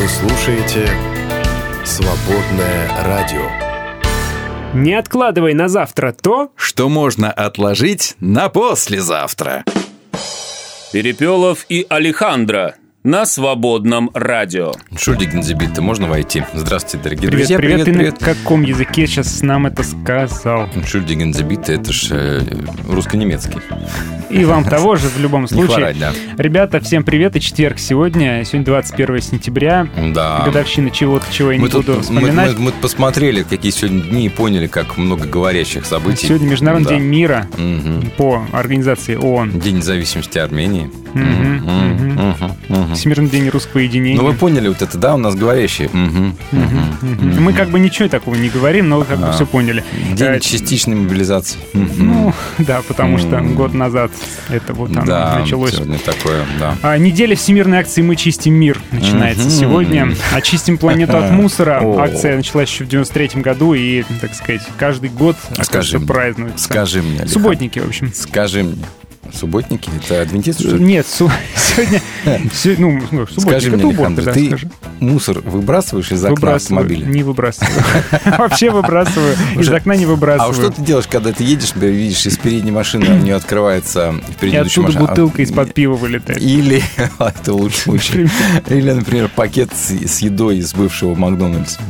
Вы слушаете «Свободное радио». Не откладывай на завтра то, Что можно отложить на послезавтра. Перепелов и Алехандро на свободном радио. Шульдигензебит, можно войти? Здравствуйте, дорогие Привет, друзья. привет, ты на каком языке сейчас нам это сказал? Шульдигензебит, это ж э, русско-немецкий. И вам того же в любом Не случае. хворать, да. Ребята, всем привет, и четверг сегодня. Сегодня 21 сентября. Да. Годовщина чего-то, чего я не Мы тут буду мы, вспоминать. мы- мы посмотрели, какие сегодня дни, и поняли, как много говорящих событий. Сегодня Международный Да. день мира Мгм. по организации ООН. День независимости Армении. Мгм, Мгм, мгм, мгм. Всемирный день русского единения. Ну вы поняли вот это, да, у нас говорящие. Мгм. Мгм. Мы как бы ничего такого не говорим, но вы как бы А. все поняли. День Э, частичной мобилизации. Ну, да, потому что год назад это вот оно да, началось. сегодня такое, да. А, неделя всемирной акции «Мы чистим мир» начинается сегодня. Очистим планету от мусора. Акция началась еще в 93 году и, так сказать, каждый год А Скажи мне, празднуется. Скажи мне, Субботники, в общем. Скажи мне, субботники это адвентисты, что ли? Нет, су- сегодня... се- Ну, ну, субботник, Скажи мне, Александр, да, ты скажи. мусор выбрасываешь из окна автомобиля? не выбрасываю. Вообще выбрасываю. Из окна не А выбрасываю. что ты делаешь, когда ты едешь, видишь, из передней машины у нее открывается И впереди идущая оттуда машина, а- бутылка из-под пива вылетает. Или, это лучше случай, или, например, пакет с едой из бывшего Макдональдса.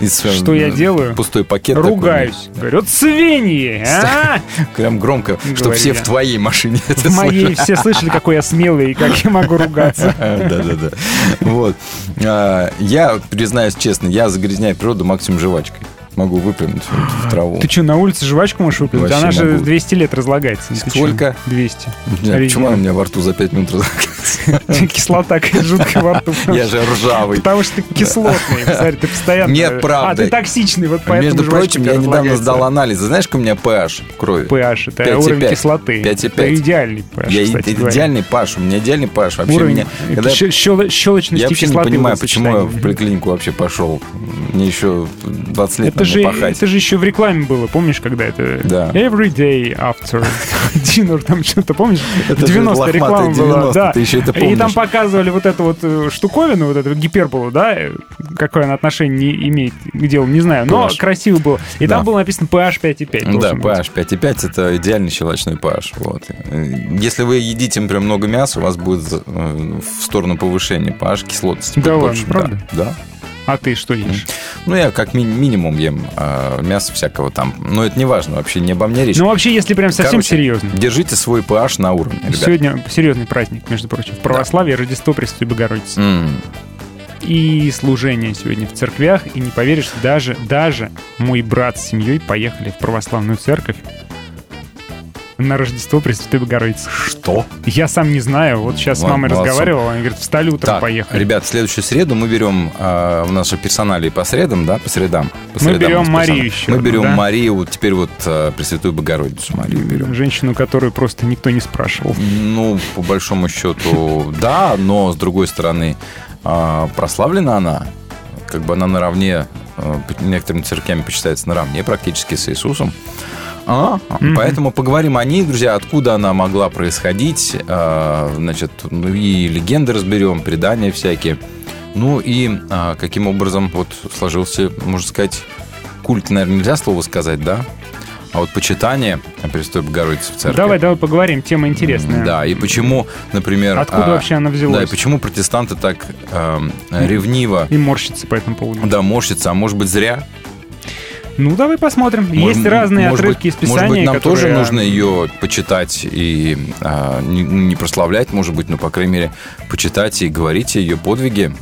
Э, Что я делаю? Пустой пакет. такой, Ругаюсь. Говорю, «Вот свиньи! а!» Прям громко, чтобы Говорю все в твоей машине это В моей все слышали, какой я смелый и как я могу ругаться. Да-да-да. Вот. А, Я, признаюсь честно, я загрязняю природу максимум жвачкой. Могу выплюнуть в траву. Ты что, на улице жвачку можешь выплюнуть? Вообще Она же могу. 200 лет разлагается. Сколько? 200. Не знаю, Почему она у меня во рту за 5 минут разлагается? Кислота жуткая во рту. Я же ржавый. Потому что ты кислотный. Смотри, ты постоянно... Нет, правда. А, ты токсичный, вот поэтому Между прочим, я недавно сдал анализы. Знаешь, какой у меня pH в крови? PH, это 5,5. уровень кислоты. 5,5. Это идеальный pH, Я идеальный паш, у меня идеальный паш. Вообще Уровень меня, щелочности я вообще не понимаю, почему я в поликлинику вообще пошел. Мне еще 20 лет Это же, пахать. это же еще в рекламе было, помнишь, когда это Да. Every day after dinner, там что-то, помнишь? Это в же 90 реклама была, 90, да. ты еще это И там помнишь. показывали вот эту вот э, штуковину, вот эту гиперболу, да, э, какое она отношение не имеет к делу, не знаю, но PH. красиво было. И Да. там было написано PH 5,5. Да, pH 5,5 это идеальный щелочной pH. Вот. Э, Если вы едите, например, много мяса, у вас будет в сторону повышения pH кислотности. Да ладно, больше. правда? Да. да. А ты что ешь? Ну, я как ми- минимум ем э, мясо всякого там. Но это не важно, вообще не обо мне речь. Ну, вообще, если прям совсем Короче, серьезно. Держите свой pH на уровне, ребят. Сегодня серьезный праздник, между прочим. В православии Рождество Пресвятой Богородицы. М, И служение сегодня в церквях. И не поверишь, даже, даже мой брат с семьей поехали в православную церковь на Рождество Пресвятой Богородицы. Что? Я сам не знаю. Вот сейчас с мамой молодцом. разговаривал, она говорит, встали утром, Так, поехали. ребят, в следующую среду мы берем э, в нашей персоналии по средам, да, по средам. По Мы средам берем Марию еще Мы берем да? Марию, вот теперь вот э, Пресвятую Богородицу Марию берем. Женщину, которую просто никто не спрашивал. Ну, по большому счету, да, но с другой стороны, э, прославлена она, как бы она наравне, э, некоторыми церквями почитается наравне практически с Иисусом. А, Мгм. Поэтому поговорим о ней, друзья, откуда она могла происходить. э, Значит, ну и легенды разберем, предания всякие. Ну и а, каким образом вот сложился, можно сказать, культ, наверное, нельзя слово сказать, да? А вот почитание Престой Богородицы в церкви. Давай, давай поговорим, тема интересная. Да, и почему, например... Откуда а, вообще она взялась? Да, и почему протестанты так эм, ревниво, И морщится по этому поводу. да, морщатся, а может быть зря? Ну, давай посмотрим. Может, Есть разные может отрывки быть, из Писания, Может быть, нам которые... тоже нужно ее почитать и а, не, не прославлять, может быть, но, по крайней мере, почитать и говорить о ее подвиге.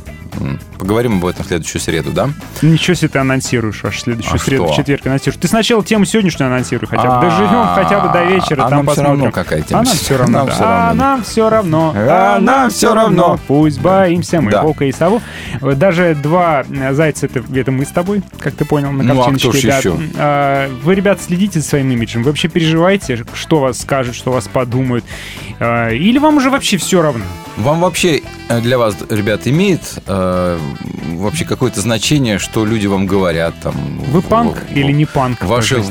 Поговорим об этом в следующую среду, да? Ничего себе ты анонсируешь аж следующую А среду, что? четверг анонсируешь. Ты сначала тему сегодняшнюю анонсируй хотя бы. А, Доживем хотя бы до вечера, а там посмотрим. равно, какая тема. А нам все равно. Нам да. А нам все равно. А нам всё равно. Пусть боимся мы волка и. Вот Даже два э, зайца, это, мы с тобой, как ты понял, на Ну, а картиночке. еще? А, Вы, ребят, следите за своим имиджем. Вы вообще переживаете, что вас скажут, что вас подумают. А, Или вам уже вообще все равно? Вам вообще, э, для вас, ребят, имеет э, вообще какое-то значение, что люди вам говорят. Там, Вы панк в- или не панк? Ваше,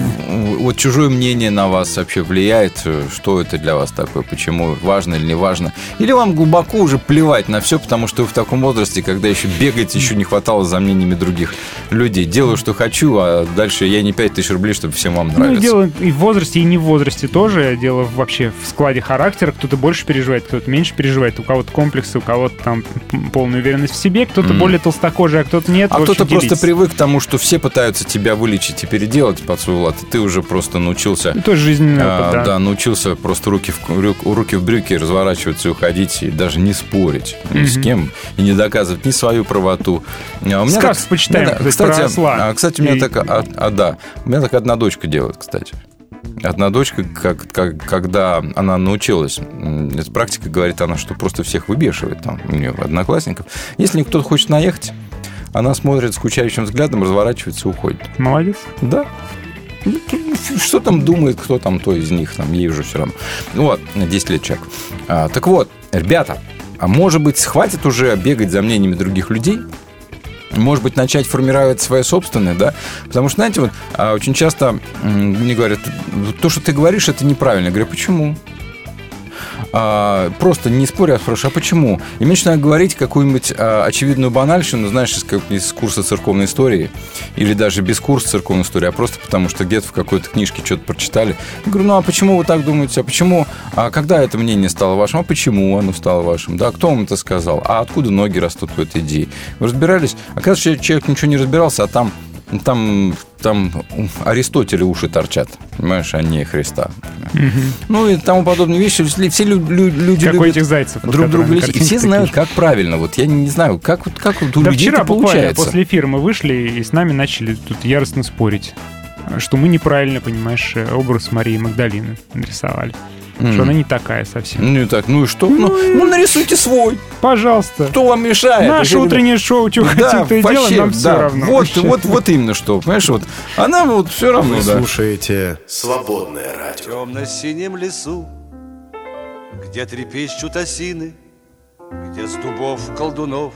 вот чужое мнение на вас вообще влияет, э, что это для вас такое, почему важно или не важно. Или вам глубоко уже плевать на все, потому что вы в таком возрасте, когда еще бегать, еще не хватало за мнениями других людей. Делаю, что хочу, а дальше я не 5 тысяч рублей, чтобы всем вам Ну, нравиться. дело и в возрасте, и не в возрасте тоже. Дело вообще в складе характера. Кто-то больше переживает, кто-то меньше переживает. У кого-то комплексы, у кого-то там полная уверенность в себе, кто-то Мгм. более толстокожий, а кто-то нет. А кто-то просто привык к тому, что все пытаются тебя вылечить и переделать под свой лад, и ты уже просто научился тоже жизненный А, опыт, да. да. научился просто руки в, руки в брюки разворачиваться и уходить, и даже не спорить ни с кем, и не доказывать ни свою правоту. А у меня Сказку так- почитаем, Да, кстати, а, кстати, у меня И- так, а, а, да, у меня так одна дочка делает, кстати. Одна дочка, как, как- когда она научилась, эта практика говорит она, что просто всех выбешивает там у нее одноклассников. Если кто-то хочет наехать, она смотрит скучающим взглядом, разворачивается и уходит. Молодец. Да. Ну, Что там думает, кто там, то из них, там, ей уже все равно. Ну Вот, 10 лет человек. А, так вот, ребята, а может быть, хватит уже бегать за мнениями других людей? Может быть, начать формировать свои собственные, да? Потому что, знаете, вот а, очень часто мне говорят, то, что ты говоришь, это неправильно. Я говорю, почему? А, просто не споря, а а почему? И мне начинают говорить какую-нибудь а, очевидную банальщину, знаешь, из, из курса церковной истории, или даже без курса церковной истории, а просто потому, что где-то в какой-то книжке что-то прочитали. Я говорю, ну а почему вы так думаете? А почему? А когда это мнение стало вашим? А почему оно стало вашим? Да, кто вам это сказал? А откуда ноги растут в этой идее? Вы разбирались? Оказывается, человек ничего не разбирался, а там там, там Аристотеля уши торчат, понимаешь, а не Христа. Ну и тому подобные вещи. Все лю- лю- люди Как любят этих зайцев. друг друга лечить. И все такие знают, как правильно. Вот я не знаю, как, вот, как вот у Да людей вчера получается. после эфира мы вышли и с нами начали тут яростно спорить, что мы неправильно, понимаешь, образ Марии Магдалины нарисовали. М. Что она не такая совсем. Ну и так, ну и что? Ну, ну, нарисуйте свой. Пожалуйста. Кто вам мешает? Наше утреннее шоу, что Да, хотим, то и вообще, делаем, нам все да. равно. Вот, вот, вот именно что. Понимаешь, вот она вот все равно, Вы да. слушаете «Свободное В радио». темно-синем лесу, где трепещут осины, где с дубов колдунов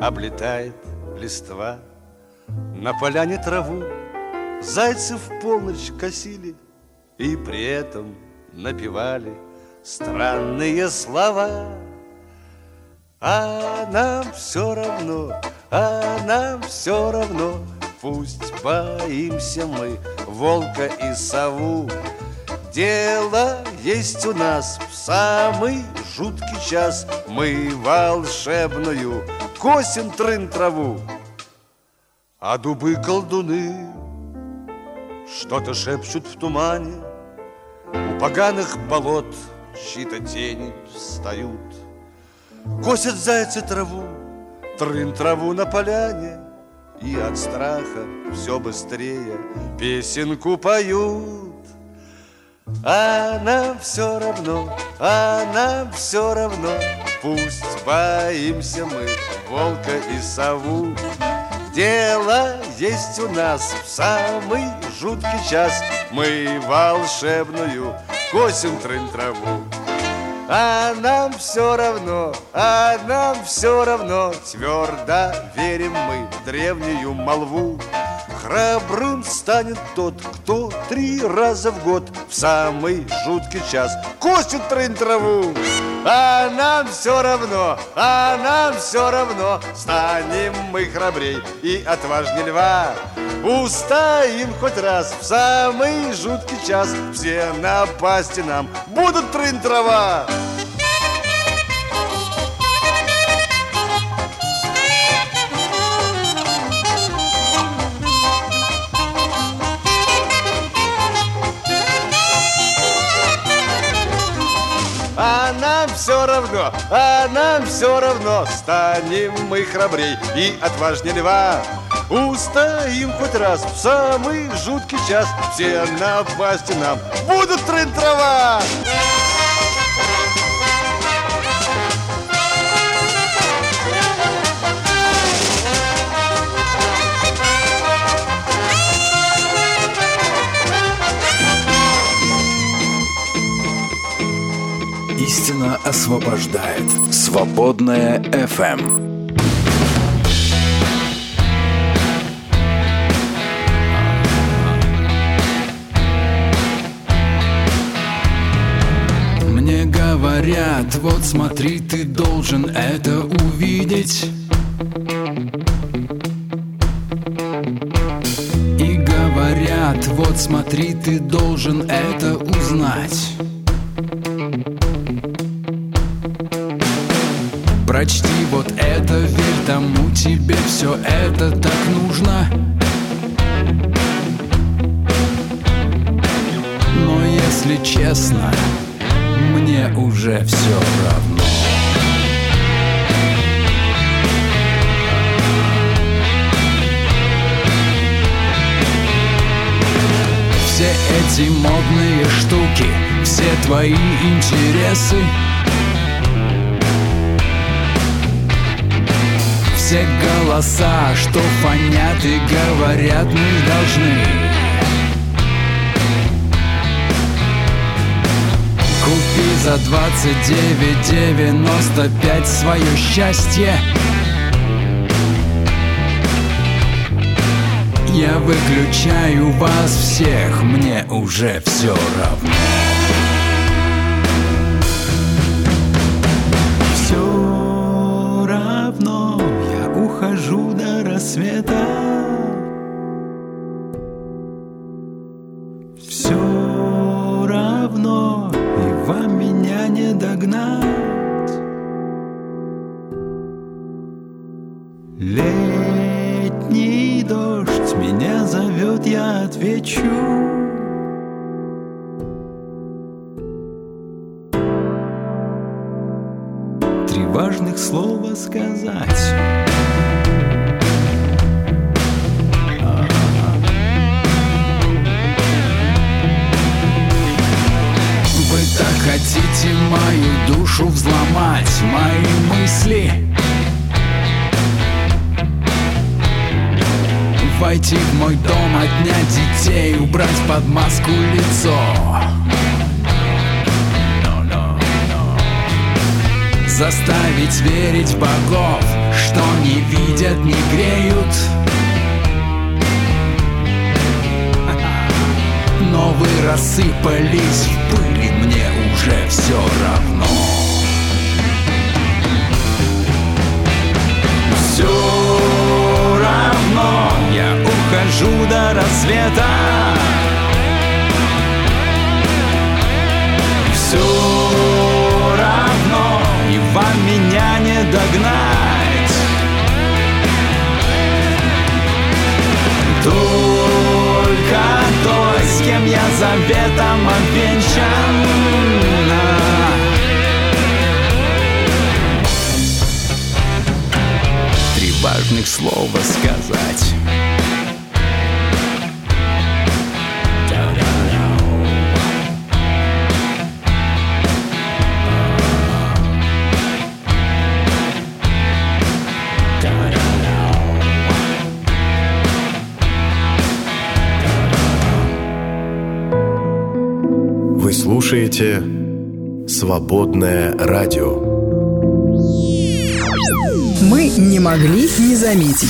облетает листва. На поляне траву зайцы в полночь косили и при этом напевали странные слова. А нам все равно, а нам все равно, Пусть боимся мы волка и сову. Дело есть у нас в самый жуткий час, Мы волшебную косим трын траву. А дубы колдуны что-то шепчут в тумане, поганых болот чьи-то тени встают. Косят зайцы траву, трын траву на поляне, И от страха все быстрее песенку поют. А нам все равно, а нам все равно, Пусть боимся мы волка и сову. Дело есть у нас в самый жуткий час, Мы волшебную косим трын траву. А нам все равно, а нам все равно Твердо верим мы в древнюю молву Храбрым станет тот, кто три раза в год В самый жуткий час косит трын траву. А нам все равно, а нам все равно. Станем мы храбрей и отважней льва. Устоим хоть раз в самый жуткий час. Все напасти нам будут трын трава все равно, а нам все равно. Станем мы храбрей и отважнее льва. Устоим хоть раз в самый жуткий час. Все напасти нам будут трын трава Истина освобождает. Свободная FM. Мне говорят, вот смотри, ты должен это увидеть. И говорят, вот смотри, ты должен это узнать. Прочти вот это, верь тому, тебе все это так нужно. Но если честно, мне уже все равно. Все эти модные штуки, все твои интересы Все голоса, что фонят и говорят, мы должны. Купи за 29,95 свое счастье. Я выключаю вас всех, мне уже все равно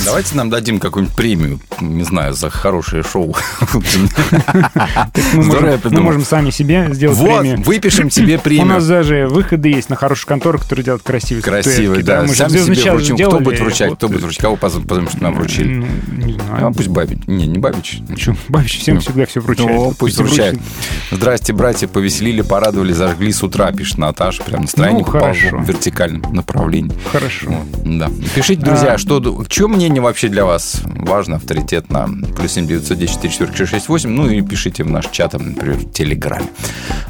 Давайте нам дадим какую-нибудь премию, не знаю, за хорошее шоу. Мы можем, сами себе сделать Вот, премию. выпишем себе У нас премию. даже выходы есть на хорошие конторы, которые делают красивые статуэтки, да. Сами «Звездный себе час» вручим. Кто будет вручать? вот, Кто будет вручать? Кого позовем, что нам вручили? ну, Не А знаю. пусть Бабич. Не, не Бабич. Чё, Бабич всем всегда все вручает. Ну, Вот пусть вручает. Здрасте, братья, повеселили, порадовали, зажгли с утра, пишет Наташа. Прям настроение Ну, в вертикальном направлении. Хорошо. Вот, Да. Пишите, друзья, А. что, ду- чье мнение вообще для вас важно, авторитетно? Плюс 7 910 44 668. Ну и пишите в наш чат, например, в Телеграме.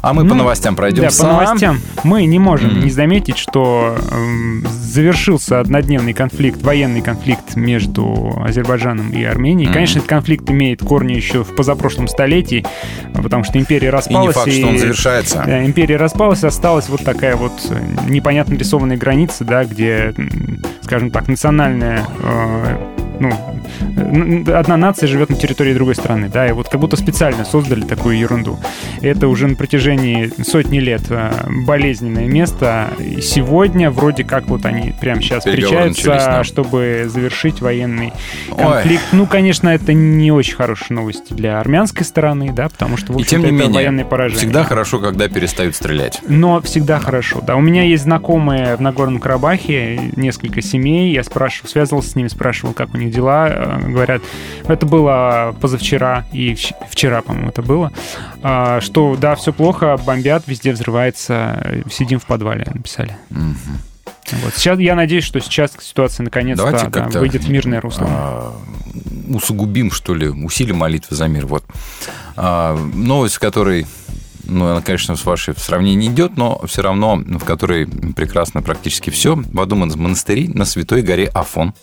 А мы по Ну, новостям пройдем Да, по сам. новостям мы не можем Мгм. не заметить, что эм, завершился однодневный конфликт, военный конфликт между Азербайджаном и Арменией. Мгм. Конечно, этот конфликт имеет корни еще в позапрошлом столетии, потому что империя И не распалась. факт, что он завершается. Да, империя распалась, осталась вот такая вот э, непонятно рисованная граница, да, где, скажем так, национальная, э, time. Ну, одна нация живет на территории другой страны, да, и вот как будто специально создали такую ерунду. Это уже на протяжении сотни лет э, болезненное место. И сегодня вроде как вот они прямо сейчас встречаются, чтобы завершить военный Ой. конфликт. Ну, конечно, это не очень хорошие новости для армянской стороны, да, потому что, в это менее, военное поражение. всегда хорошо, когда перестают стрелять. Но всегда хорошо. Да, у меня есть знакомые в Нагорном Карабахе, несколько семей. Я спрашивал, связывался с ними, спрашивал, как у них дела. Э, Говорят, это было позавчера и вч- вчера, по-моему, это было. а, Что да, все плохо, бомбят, везде взрывается, сидим в подвале, написали. Вот. Сейчас я надеюсь, что сейчас ситуация наконец-то да, выйдет в мирное русло. а, усугубим, что ли, усилим молитвы за мир. Вот. А, новость, которой, ну, она, конечно, с вашей в сравнении не идет, но все равно в которой прекрасно практически все. В одном из монастырей на Святой горе Афон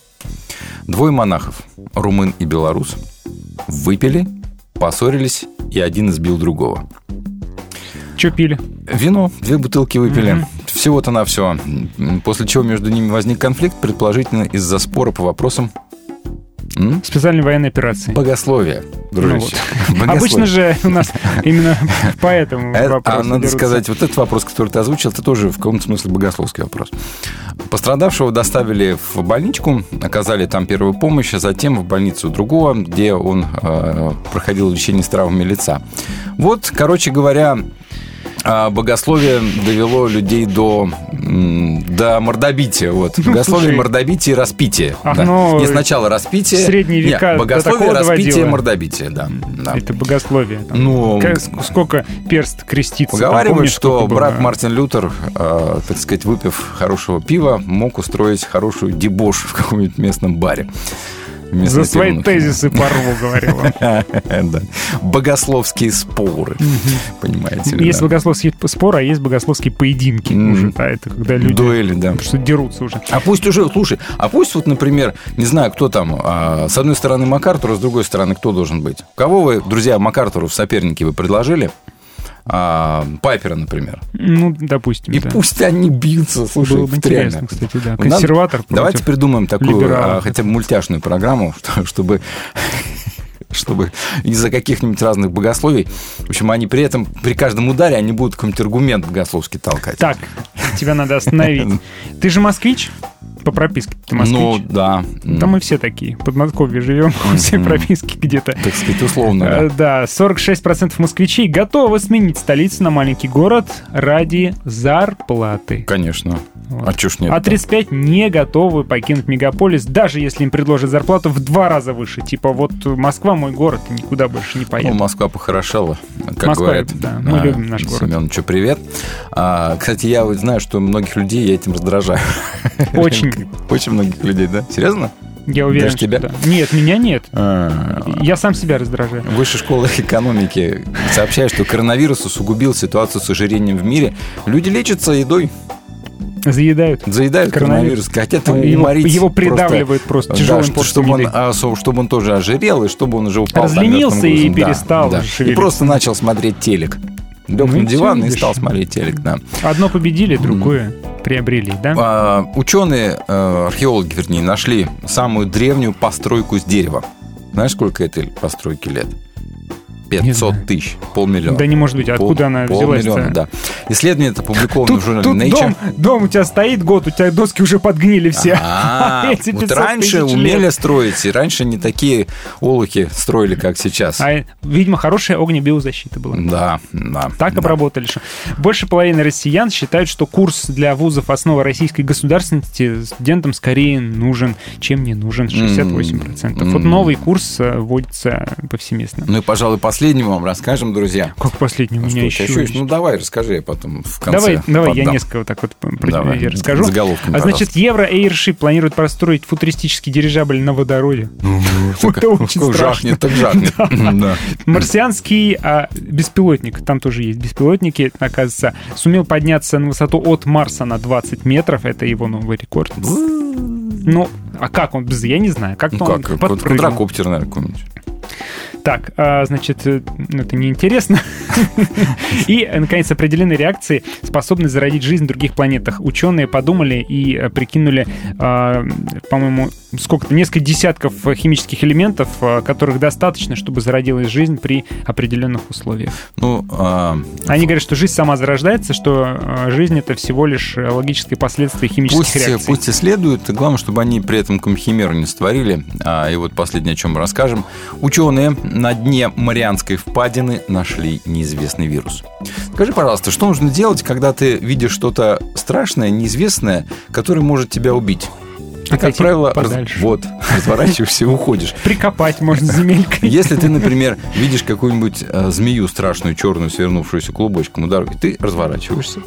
двое монахов, румын и белорус, выпили, поссорились, и один избил другого. Че пили? Вино, две бутылки выпили. Всего-то на все. После чего между ними возник конфликт, предположительно из-за спора по вопросам м, Специальной военной операции. богословия, дружище. Богословия. Обычно же у нас именно по этому Э, вопросу А надо дерутся. сказать, вот этот вопрос, который ты озвучил, это тоже в каком-то смысле богословский вопрос. Пострадавшего доставили в больничку, оказали там первую помощь, а затем в больницу другого, где он э, проходил лечение с травмами лица. Вот, короче говоря, богословие довело людей до, до мордобития. Вот. Богословие, Ну, слушай. мордобитие и распитие. Ах, да. ну, Не сначала распитие. средние века до богословие, распитие, доводило. мордобитие, да. да. Это богословие. Там. Ну, Как- сколько перст крестится. Поговаривают, помнишь, что сколько было? брат Мартин Лютер, э, так сказать, выпив хорошего пива, мог устроить хорошую дебош в каком-нибудь местном баре. За свои тезисы порву, говорил он. Богословские споры, понимаете ли, Есть богословские споры, а есть богословские поединки уже. Да, это когда люди Дуэли, да. что дерутся уже. А пусть уже, слушай, а пусть вот, например, не знаю, кто там, а, с одной стороны МакАртур, а с другой стороны кто должен быть? Кого вы, друзья, МакАртуру в соперники вы предложили? А, Пайпера, например. Ну, допустим, И да. пусть они бьются, слушай, Было бы интересно, кстати, да. Надо- Консерватор против Давайте придумаем такую а, хотя бы мультяшную программу, что- чтобы чтобы из-за каких-нибудь разных богословий, в общем, они при этом, при каждом ударе, они будут какой-нибудь аргумент богословский толкать. Так, тебя надо остановить. Ты же москвич? По прописке ты москвич? Ну, да. Да мы все такие. В Подмосковье живем, все прописки где-то. Так сказать, условно, Э, да. Да, 46% москвичей готовы сменить столицу на маленький город ради зарплаты. Конечно. А чё ж нет? А 35 не готовы покинуть мегаполис, даже если им предложат зарплату в два раза выше. Типа вот Москва мой город, никуда больше не Ну, поеду. Москва похорошела, как Москва, говорят. да, мы любим наш город. Семеновичу привет. А, кстати, я вот знаю, что многих людей я этим раздражаю. Очень. Очень многих людей, да? Серьезно? Я уверен, даже что тебя? да. Нет, меня нет. А, Я сам себя раздражаю. Высшая школа экономики сообщает, что коронавирус усугубил ситуацию с ожирением в мире. Люди лечатся едой, Заедают. заедают Коронавирус. хотят Его, уморить его просто. придавливают просто, Да, тяжелым порциям чтобы он, а, чтобы он тоже ожирел, и чтобы он уже упал Разленился и грузом. Да, перестал да. И просто начал смотреть телек. Лег Ну на диван и стал смотреть телек, да. Одно победили, другое приобрели, да? А, ученые, э, археологи, вернее, нашли самую древнюю постройку с дерева. Знаешь, сколько этой постройки лет? Не 500 знаю. тысяч, полмиллиона. Да не может быть, откуда Пол- она полмиллиона, взялась да. Исследование это опубликовано Тут, в журнале тут Nature. дом, дом у тебя стоит год, у тебя доски уже подгнили все. А, вот 500 раньше умели лет. строить, и раньше не такие олухи строили, как сейчас. А, видимо, хорошая огнебиозащита была. Да, да. Так да. обработали. Больше половины россиян считают, что курс для вузов основа российской государственности студентам скорее нужен, чем не нужен. 68%. Вот новый курс э, вводится повсеместно. Ну и, пожалуй, последним вам расскажем, друзья. Как последний у Ну, меня что, еще тебя есть? Ну, давай, расскажи, я потом в конце Давай, давай, я несколько вот так вот Давай, расскажу. заголовками, А значит, Евро Airship планирует построить футуристический дирижабль на водороде. Так, Это очень ну, страшно. Так жахнет. Марсианский а, беспилотник, там тоже есть беспилотники, оказывается, сумел подняться на высоту от Марса на 20 метров. Это его новый рекорд. Ну, а как он? Я не знаю. Как, Ну он как, квадрокоптер, наверное, какой-нибудь. Так, а, значит, э, ну, это неинтересно. И, наконец, определены реакции, способны зародить жизнь в других планетах. Ученые подумали и э, прикинули, а, по-моему, сколько-то, несколько десятков химических элементов, э, которых достаточно, чтобы зародилась жизнь при определенных условиях. Ну, а, Они говорят, что жизнь сама зарождается, что жизнь это всего лишь э, логическое последствие химических пусть, реакций. пусть исследуют, главное, чтобы они при этом комхимеру не створили. А, и вот последнее, о чем мы расскажем. Ученые на дне Марианской впадины нашли неизвестный вирус. Скажи, пожалуйста, что нужно делать, когда ты видишь что-то страшное, неизвестное, которое может тебя убить? Ты, как правило, раз- вот, разворачиваешься и уходишь. Прикопать можно земелькой. Если ты, например, видишь какую-нибудь э, змею страшную, черную, свернувшуюся клубочком у дороги, ты разворачиваешься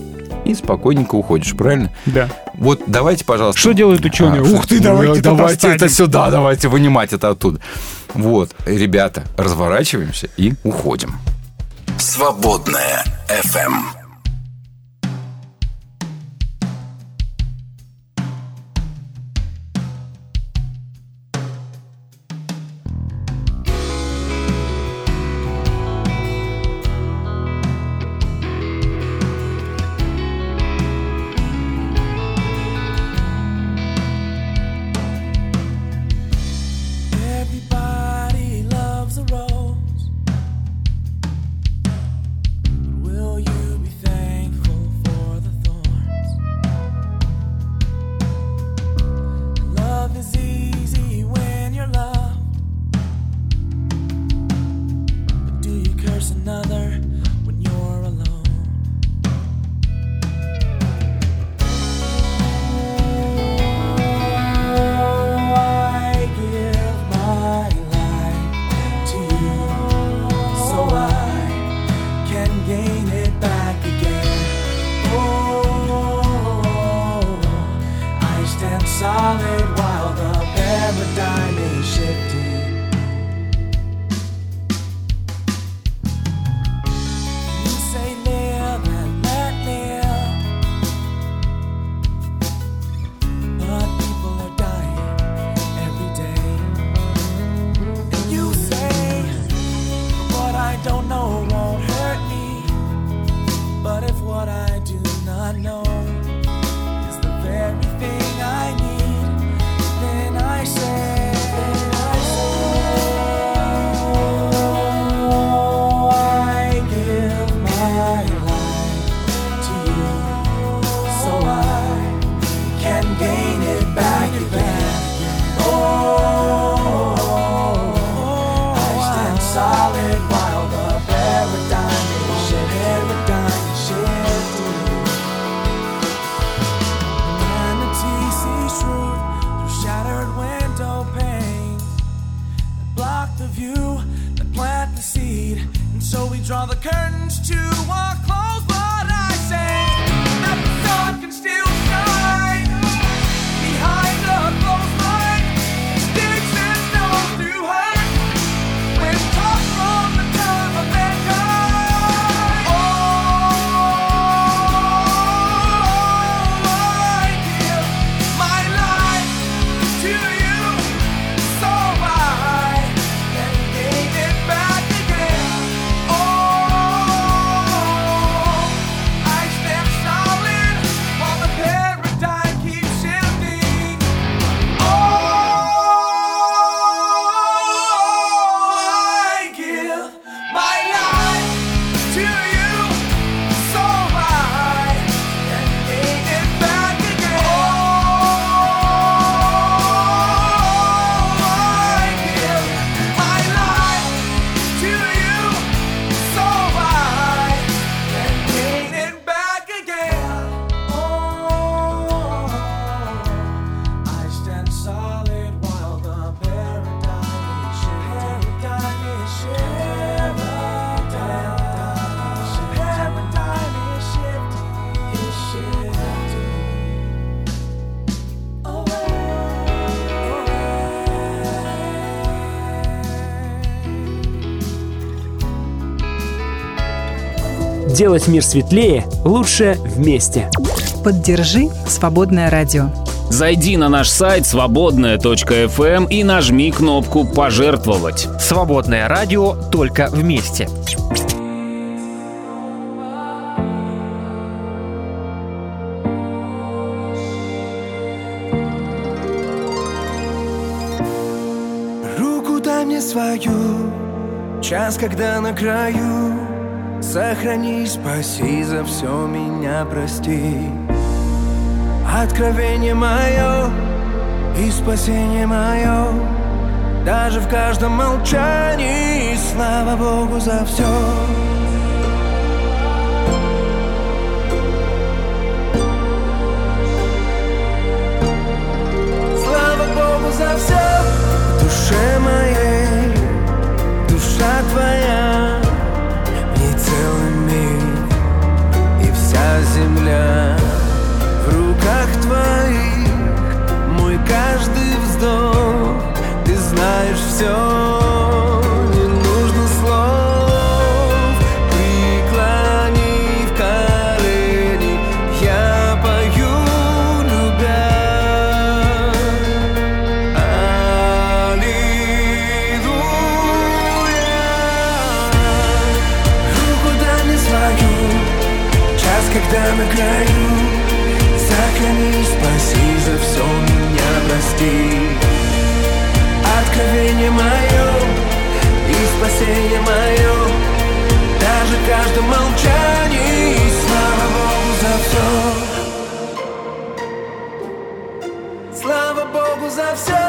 и спокойненько уходишь, правильно? Да. Вот давайте, пожалуйста... Что делают ученые? А, Ух ты, давайте давайте это сюда, давайте вынимать это оттуда. Вот, ребята, разворачиваемся и уходим. Свободная FM. Делать мир светлее лучше вместе. Поддержи «Свободное радио». Зайди на наш сайт свободная.фм и нажми кнопку «Пожертвовать». Свободное радио только вместе. дай мне свою Час, когда на краю Сохрани, спаси за все меня, прости. Откровение мое и спасение мое Даже в каждом молчании Слава Богу за все Слава Богу за все В душе моей Душа твоя земля. В руках твоих Мой каждый вздох. Ты знаешь все спасение мое Даже в каждом молчании Слава Богу за все Слава Богу за все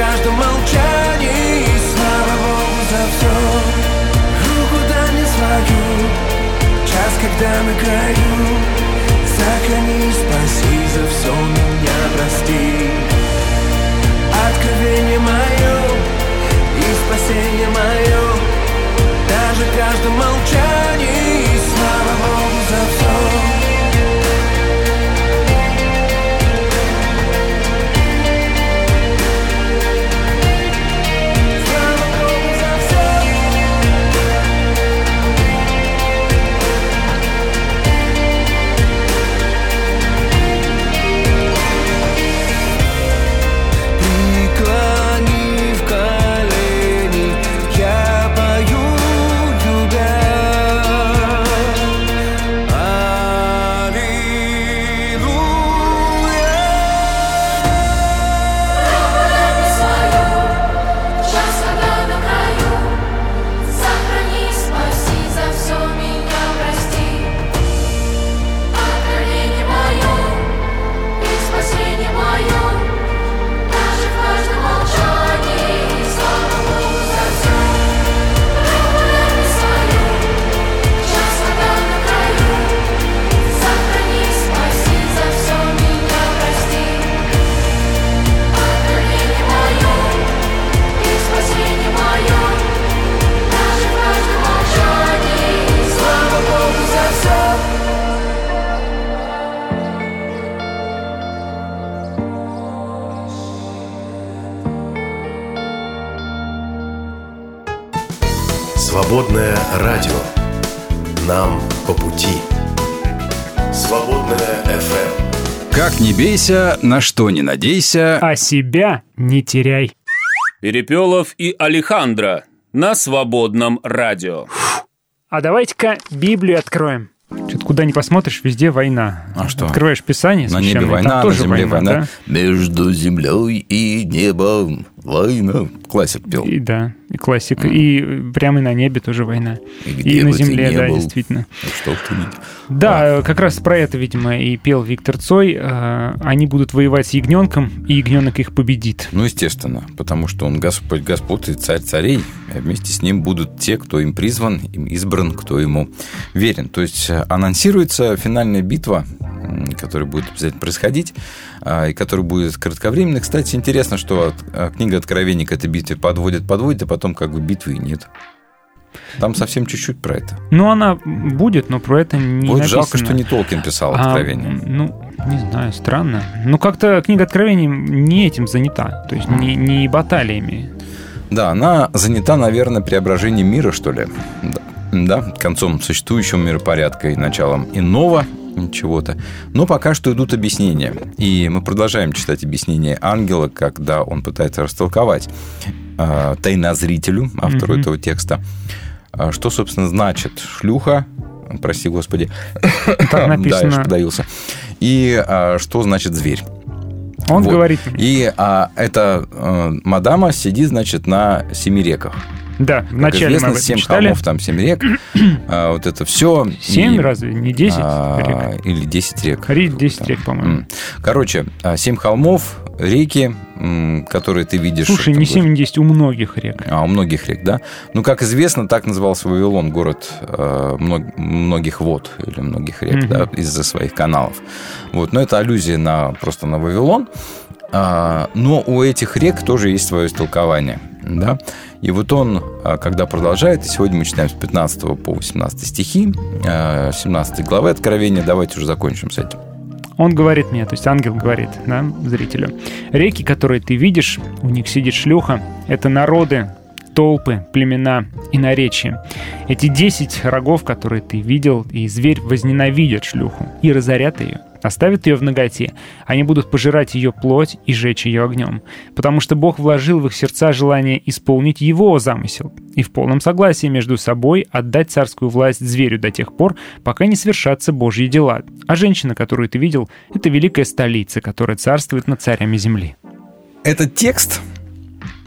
каждом молчании Слава Богу за все Руку дай мне свою. Час, когда на краю Сохрани, спаси за все меня, прости. Откровение мое и спасение мое Даже в каждом Свободное радио. Нам по пути. Свободное FM. Как не бейся, на что не надейся. А себя не теряй. Перепелов и Алехандро на свободном радио. А давайте-ка Библию откроем. Что-то куда ни посмотришь, везде война. А что? Открываешь Писание На небе священное, там война, на тоже земле война, война. Между землей и небом война. Классик пел. да? И да. Классика. И прямо и на небе тоже война. И, И, на земле, да, был, действительно. Что ты видел? Да, как раз про это, видимо, и пел Виктор Цой. Э, Они будут воевать с ягненком, и ягненок их победит. Ну, естественно, потому что он Господь Господ и Царь царей, а вместе с ним будут те, кто им призван, им избран, кто ему верен. То есть э, анонсируется финальная битва, м, которая будет обязательно происходить, а, и которая будет кратковременной. Кстати, интересно, что а, книга Откровений к этой битве подводит, подводит, а потом как бы битвы и нет. Там совсем чуть-чуть про это. Ну, она будет, но про это не вот написано. жалко, что не Толкин писал А, Откровения. ну, не знаю, странно. Ну, как-то книга Откровений не этим занята. То есть не, не баталиями. Да, она занята, наверное, преображением мира, что ли. Да, да, концом существующего миропорядка и началом иного чего-то. Но пока что идут объяснения. И мы продолжаем читать объяснения ангела, когда он пытается растолковать э, тайнозрителю, автору Мгм. этого текста, э, что, собственно, значит шлюха, прости господи, да, я написано. ж подавился, и э, что значит зверь. Он Вот. говорит... И а, эта э, мадама сидит, значит, на семи реках. Да, Как вначале мы известно, этом семь читали. холмов, там семь рек. А, вот это все. Семь разве? Не десять рек? Или десять рек. Ри- 10 рек, по-моему. Короче, а, семь холмов, реки, которые ты видишь. Слушай, не будет- 7, не 10, у многих рек. а, у многих рек, да? Ну, как известно, так назывался Вавилон, город э, мног- многих вод или многих рек, да, из-за своих каналов. Вот, но это аллюзия на, просто на Вавилон. А, но у этих рек тоже есть свое истолкование, да? И вот он, а, когда продолжает, и сегодня мы читаем с 15 по 18 стихи, а, 17 главы Откровения, давайте уже закончим с этим. Он говорит мне, то есть ангел говорит, да, зрителю. Реки, которые ты видишь, у них сидит шлюха, это народы, толпы, племена и наречия. Эти десять рогов, которые ты видел, и зверь возненавидят шлюху и разорят ее, оставят ее в ноготе. Они будут пожирать ее плоть и жечь ее огнем. Потому что Бог вложил в их сердца желание исполнить его замысел и в полном согласии между собой отдать царскую власть зверю до тех пор, пока не свершатся Божьи дела. А женщина, которую ты видел, это великая столица, которая царствует над царями земли. Этот текст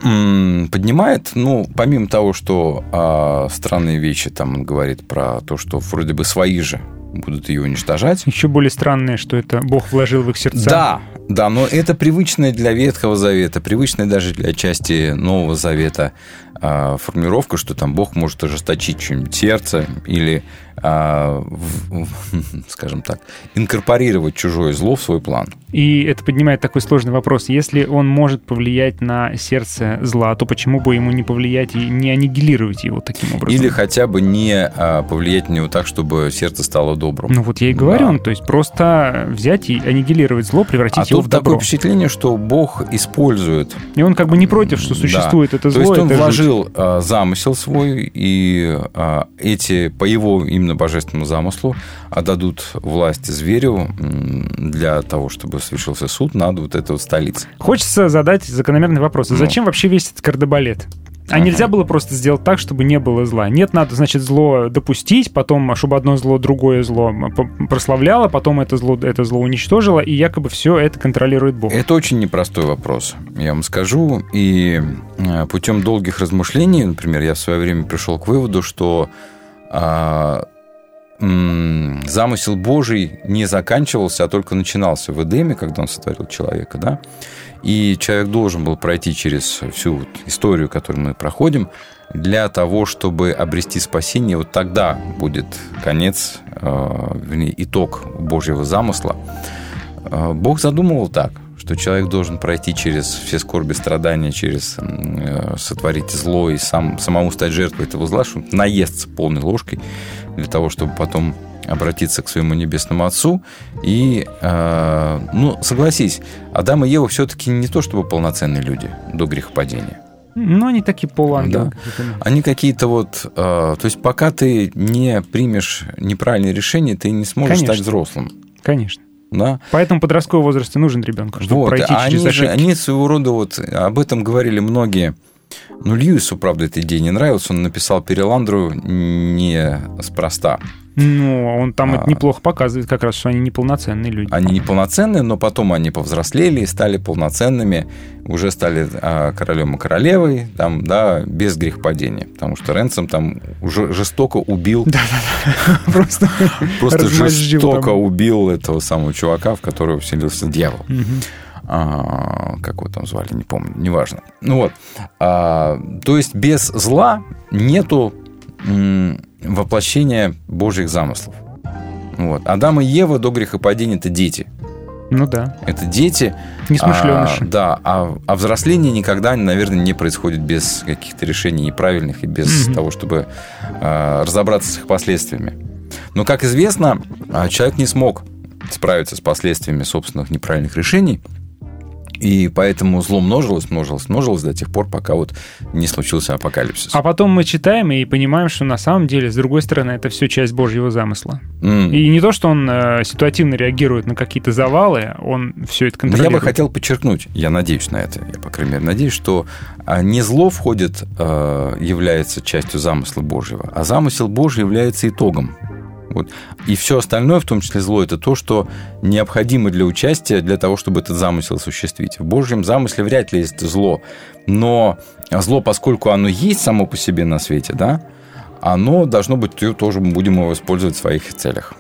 поднимает, ну, помимо того, что а, странные вещи там он говорит про то, что вроде бы свои же будут ее уничтожать. Еще более странное, что это Бог вложил в их сердца. Да, да, но это привычная для Ветхого Завета, привычная даже для части Нового Завета а, формулировка, что там Бог может ожесточить что-нибудь сердце или, скажем так, инкорпорировать чужое зло в свой план. И это поднимает такой сложный вопрос. Если он может повлиять на сердце зла, то почему бы ему не повлиять и не аннигилировать его таким образом? Или хотя бы не а, повлиять на него так, чтобы сердце стало добрым. Ну вот я и говорю, Да. ну, то есть просто взять и аннигилировать зло, превратить А его в добро. такое впечатление, что Бог использует И он как бы не против, что существует Да. это То зло. есть он это жуть. вложил а, замысел свой, и а, эти, по его именно божественному замыслу, отдадут власть зверю для того, чтобы совершился суд над вот этой вот столицей. Хочется задать закономерный вопрос. А Ну. зачем вообще весь этот кардебалет? А Ага. нельзя было просто сделать так, чтобы не было зла. Нет, надо, значит, зло допустить, потом, чтобы одно зло другое зло прославляло, потом это зло, это зло уничтожило, и якобы все это контролирует Бог. Это очень непростой вопрос, я вам скажу. И э, путем долгих размышлений, например, я в свое время пришел к выводу, что а, замысел Божий не заканчивался, а только начинался в Эдеме, когда он сотворил человека, да. И человек должен был пройти через всю историю, которую мы проходим, для того, чтобы обрести спасение. Вот тогда будет конец, э, вернее, итог Божьего замысла. Э, Бог задумывал так, что человек должен пройти через все скорби, страдания, через э, сотворить зло и сам, самому стать жертвой этого зла, чтобы наесться полной ложкой для того, чтобы потом обратиться к своему небесному Отцу. И, э, ну, согласись, Адам и Ева все-таки не то чтобы полноценные люди до грехопадения. Ну, они такие полуангелы. Да. Они какие-то вот... э, то есть пока ты не примешь неправильное решение, ты не сможешь Конечно. стать взрослым. Конечно. Да? Поэтому подростковый возраст и нужен ребенку, чтобы Вот, пройти а через они, же, ошибки. они своего рода вот об этом говорили многие. Ну, Льюису, правда, эта идея не нравилась. Он написал Переландру неспроста. Ну, он там А. это неплохо показывает как раз, что они неполноценные люди. Они неполноценные, но потом они повзрослели и стали полноценными, уже стали а, королем и королевой, там, да, без грехопадения. Потому что Ренсом там уже жестоко убил, Просто просто размозжил жестоко убил этого самого чувака, в которого вселился дьявол. А, как его там звали, не помню, неважно. Ну вот, А, то есть без зла нету м, воплощения Божьих замыслов. Вот. Адам и Ева до грехопадения – это дети. Ну да. Это дети. Несмышленыши. А, да, а, а взросление никогда, наверное, не происходит без каких-то решений неправильных и без Мгм. того, чтобы а, разобраться с их последствиями. Но, как известно, а, человек не смог справиться с последствиями собственных неправильных решений, и поэтому зло множилось, множилось, множилось до тех пор, пока вот не случился апокалипсис. А потом мы читаем и понимаем, что на самом деле, с другой стороны, это все часть Божьего замысла. М. И не то, что он э, ситуативно реагирует на какие-то завалы, он все это Но я контролирует. бы хотел подчеркнуть, я надеюсь на это, я, по крайней мере, надеюсь, что а, не зло входит, а, является частью замысла Божьего, а замысел Божий является итогом. Вот. И все остальное, в том числе зло, это то, что необходимо для участия, для того, чтобы этот замысел осуществить. В Божьем замысле вряд ли есть зло. Но зло, поскольку оно есть само по себе на свете, да, оно должно быть, тоже будем его использовать в своих целях.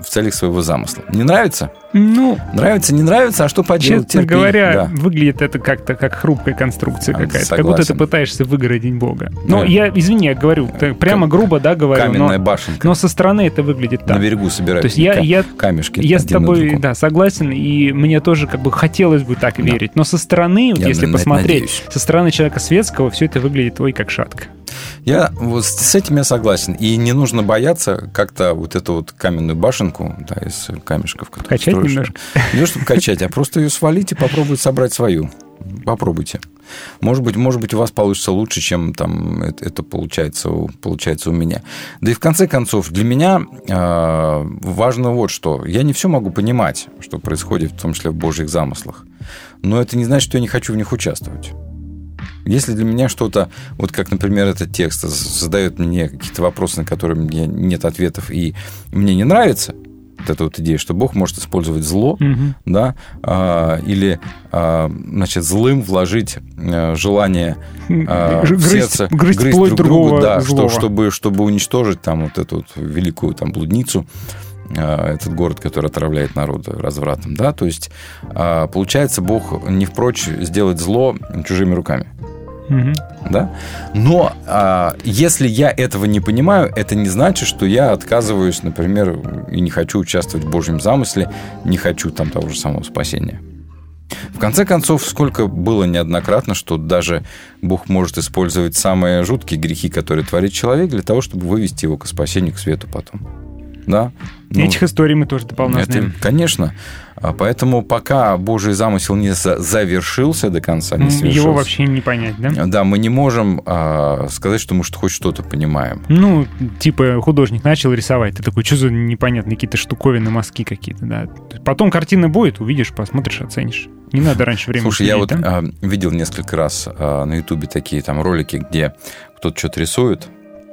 В целях своего замысла. Не нравится? Ну, Нравится, не нравится, а что поделать? честно терпи. говоря, Да. выглядит это как-то как хрупкая конструкция А, какая-то. Как будто ты согласен. пытаешься выгородить Бога. Но Да. я, извини, я говорю, прямо грубо, да, говорю, Каменная но, башенка. но со стороны это выглядит так. На берегу собирают То есть я, я, камешки. я с тобой, да, согласен, и мне тоже как бы хотелось бы так верить. Но со стороны, Я если посмотреть, надеюсь. со стороны человека светского, все это выглядит, ой, как шатко. Я вот с этим я согласен. И не нужно бояться как-то вот эту вот каменную башенку да, из камешков, которые Качать. Немножко. Не то, чтобы качать, а просто ее свалить и попробовать собрать свою. Попробуйте. Может быть, может быть, у вас получится лучше, чем там это, это получается, получается у меня. Да и в конце концов, для меня э, важно вот что. Я не все могу понимать, что происходит, в том числе в Божьих замыслах. Но это не значит, что я не хочу в них участвовать. Если для меня что-то, вот как, например, этот текст задает мне какие-то вопросы, на которые мне нет ответов, и мне не нравится, вот эта вот идея, что Бог может использовать зло, Мгм. да, а, или, а, значит, злым вложить а, желание а, в Грызть- сердце грызть грызть плоть друг другого да, что- злого. чтобы, чтобы уничтожить там вот эту вот великую там блудницу, а, этот город, который отравляет народы развратом, да, то есть а, получается Бог не впрочь сделать зло чужими руками Мгм. да? Но а, если я этого не понимаю, это не значит, что я отказываюсь, например, и не хочу участвовать в Божьем замысле, не хочу там того же самого спасения. В конце концов, сколько было неоднократно, что даже Бог может использовать самые жуткие грехи, которые творит человек, для того, чтобы вывести его к спасению, к свету потом. Да? Ну, Этих историй мы тоже дополнительно это, знаем. конечно. А Поэтому пока Божий замысел не за- завершился до конца, не свершился, Его вообще не понять, да? да, мы не можем а, сказать, что мы хоть что-то понимаем. Ну, типа художник начал рисовать, ты такой, что за непонятные какие-то штуковины, мазки какие-то, да. Потом картина будет, увидишь, посмотришь, оценишь. Не надо раньше времени. Слушай, я сидеть, вот да? а, видел несколько раз а, на Ютубе такие там ролики, где кто-то что-то рисует,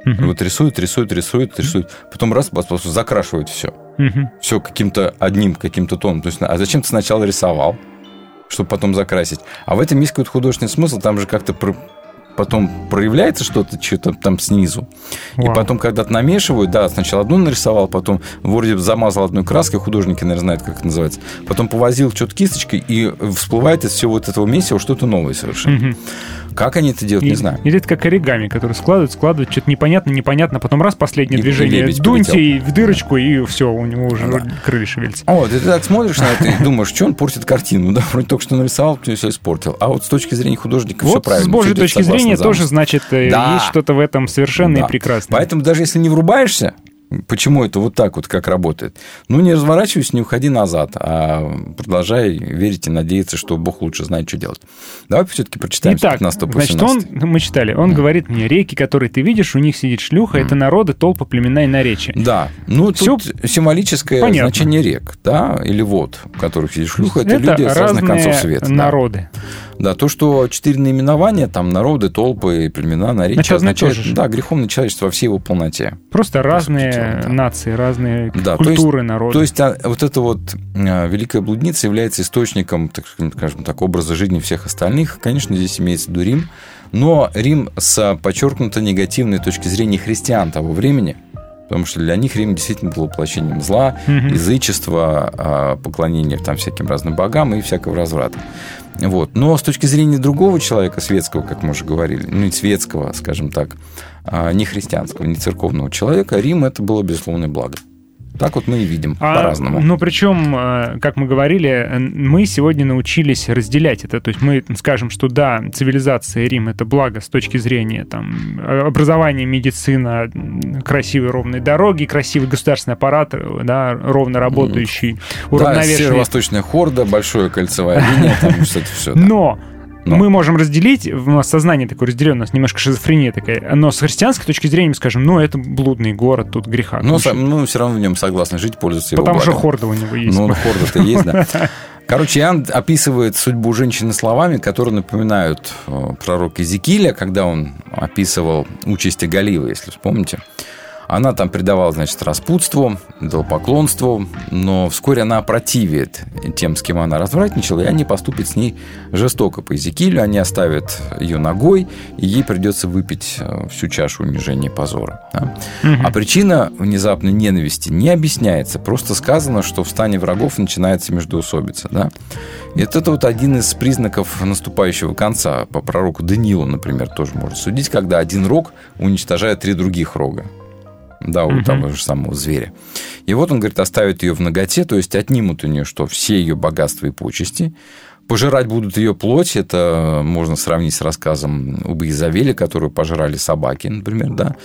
Мгм. вот рисует, рисует, рисует, рисует, потом раз, бас- закрашивает все. Мгм. Все каким-то одним каким-то тоном. То есть, а зачем ты сначала рисовал, чтобы потом закрасить? А в этом есть какой-то художественный смысл, там же как-то потом проявляется что-то, что-то там снизу. И Вау. потом, когда намешивают, да, сначала одну нарисовал, потом вроде замазал одной краской, художники, наверное, знают, как это называется. Потом повозил что-то кисточкой, и всплывает из всего вот этого месива что-то новое совершенно. Мгм. Как они это делают, И- не знаю. Или это как оригами, которые складывают, складывают, что-то непонятно, непонятно, потом раз последнее И- и движение, лебедь дуньте и в дырочку, и все, у него уже крылья шевелятся. Вот, и ты так смотришь на это и думаешь, что он портит картину. Да, вроде только что нарисовал, все испортил. А вот с точки зрения художника все правильно. с Божьей точки зрения. Тоже, значит, э, Да. есть что-то в этом совершенно Да. и прекрасное. Поэтому даже если не врубаешься, почему это вот так вот, как работает, ну, не разворачивайся, не уходи назад, а продолжай верить и надеяться, что Бог лучше знает, что делать. Давай все-таки прочитаем Итак, 15 по значит, он, 17. мы читали, он говорит мне, реки, которые ты видишь, у них сидит шлюха, это народы, толпы, племена и наречия. Да, ну Всё тут символическое понятно. значение рек, да, или вод, в которых сидит шлюха, это, Это люди с разных концов света. да. народы. Да, то, что четыре наименования, там народы, толпы, племена, наречия, Это означает, да, греховное человечество во всей его полноте. Просто разные да. нации, разные Да, то культуры есть, народа. То есть а, вот эта вот а, великая блудница является источником, так скажем так, образа жизни всех остальных. Конечно, здесь имеется в виду Рим, но Рим с подчеркнуто негативной точки зрения христиан того времени, потому что для них Рим действительно был воплощением зла, Мгм. язычества, а, поклонения там всяким разным богам и всякого разврата. Вот. Но с точки зрения другого человека, светского, как мы уже говорили, ну, не светского, скажем так, а, не христианского, не церковного человека, Рим это было безусловное благо. Так вот мы и видим А, по-разному. Ну, причем, э, как мы говорили, мы сегодня научились разделять это. То есть мы скажем, что да, цивилизация Рим — это благо с точки зрения там, э, образования, медицина, красивые ровные дороги, красивый государственный аппарат, э, да, ровно работающий, Да, уравновешенный. северо-восточная хорда, большая кольцевая линия, там что это все. Но мы можем разделить, у нас сознание такое разделено, у нас немножко шизофрения такая, но с христианской точки зрения мы скажем, ну, это блудный город, тут греха Но куча. ну, все равно в нем согласны жить, пользоваться его Потому что благом. хорда у него есть. Ну, ну, хорда-то есть, да. Короче, Иоанн описывает судьбу женщины словами, которые напоминают э, пророка Иезекииля, когда он описывал участи Галивы, если вспомните. Она там предавала, значит, распутству, идолопоклонству, но вскоре она опротивит тем, с кем она развратничала, и они поступят с ней жестоко по Иезекиилю, они оставят ее ногой, и ей придется выпить э, всю чашу унижения и позора. да. Мгм. А причина внезапной ненависти не объясняется, просто сказано, что в стане врагов начинается междоусобица. Да? И это, это вот один из признаков наступающего конца. По пророку Даниилу, например, тоже можно судить, когда один рог уничтожает три других рога. Да, у Мгм. того же самого зверя. И вот он говорит, оставят ее в ноготе, то есть отнимут у нее что? Все ее богатства и почести. Пожирать будут ее плоть, это можно сравнить с рассказом об Изавеле, которую пожирали собаки, например, да.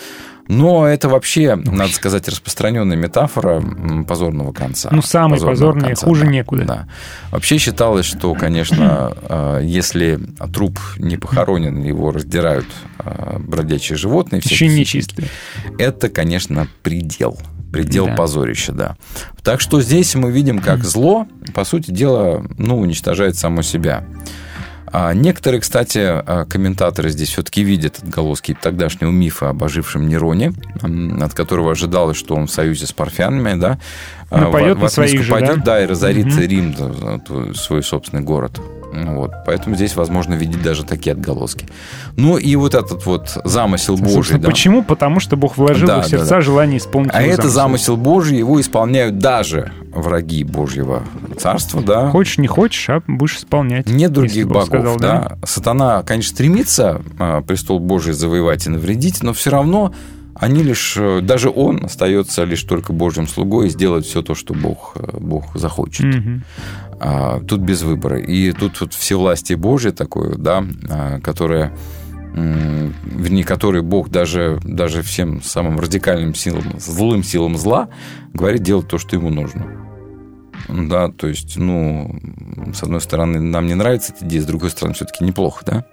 Но это вообще, надо сказать, распространенная метафора позорного конца. Ну, самый позорный, конца, хуже да, некуда. Да. Вообще считалось, что, конечно, э, если труп не похоронен, его раздирают э, бродячие животные. Еще нечистые. это, конечно, предел. Предел Да. позорища, да. Так что здесь мы видим, как зло, по сути дела, ну, уничтожает само себя. А некоторые, кстати, а, комментаторы здесь все-таки видят отголоски тогдашнего мифа об ожившем Нероне, от которого ожидалось, что он в союзе с парфянами, да, Напоет в- в на своих же, да? да, и разорит Мгм. Рим, свой собственный город. Ну Вот. Поэтому здесь возможно видеть даже такие отголоски. Ну и вот этот вот замысел Божий. Да. почему? Потому что Бог вложил Да, в да, сердца да. желание исполнить А это замысел. замысел Божий, его исполняют даже враги Божьего царства, да. Хочешь, не хочешь, а будешь исполнять. Нет других Бог богов, сказал, да. Сатана, конечно, стремится а, престол Божий завоевать и навредить, но все равно они лишь, э, даже он остается лишь только Божьим слугой и сделает все то, что Бог, э, Бог захочет. Мгм. А, тут без выбора. И тут вот всевластие Божие такое, да, а, которое вернее, который Бог даже, даже всем самым радикальным силам, злым силам зла говорит делать то, что ему нужно. Да, то есть, ну, с одной стороны, нам не нравится эта идея, с другой стороны, все-таки неплохо, да?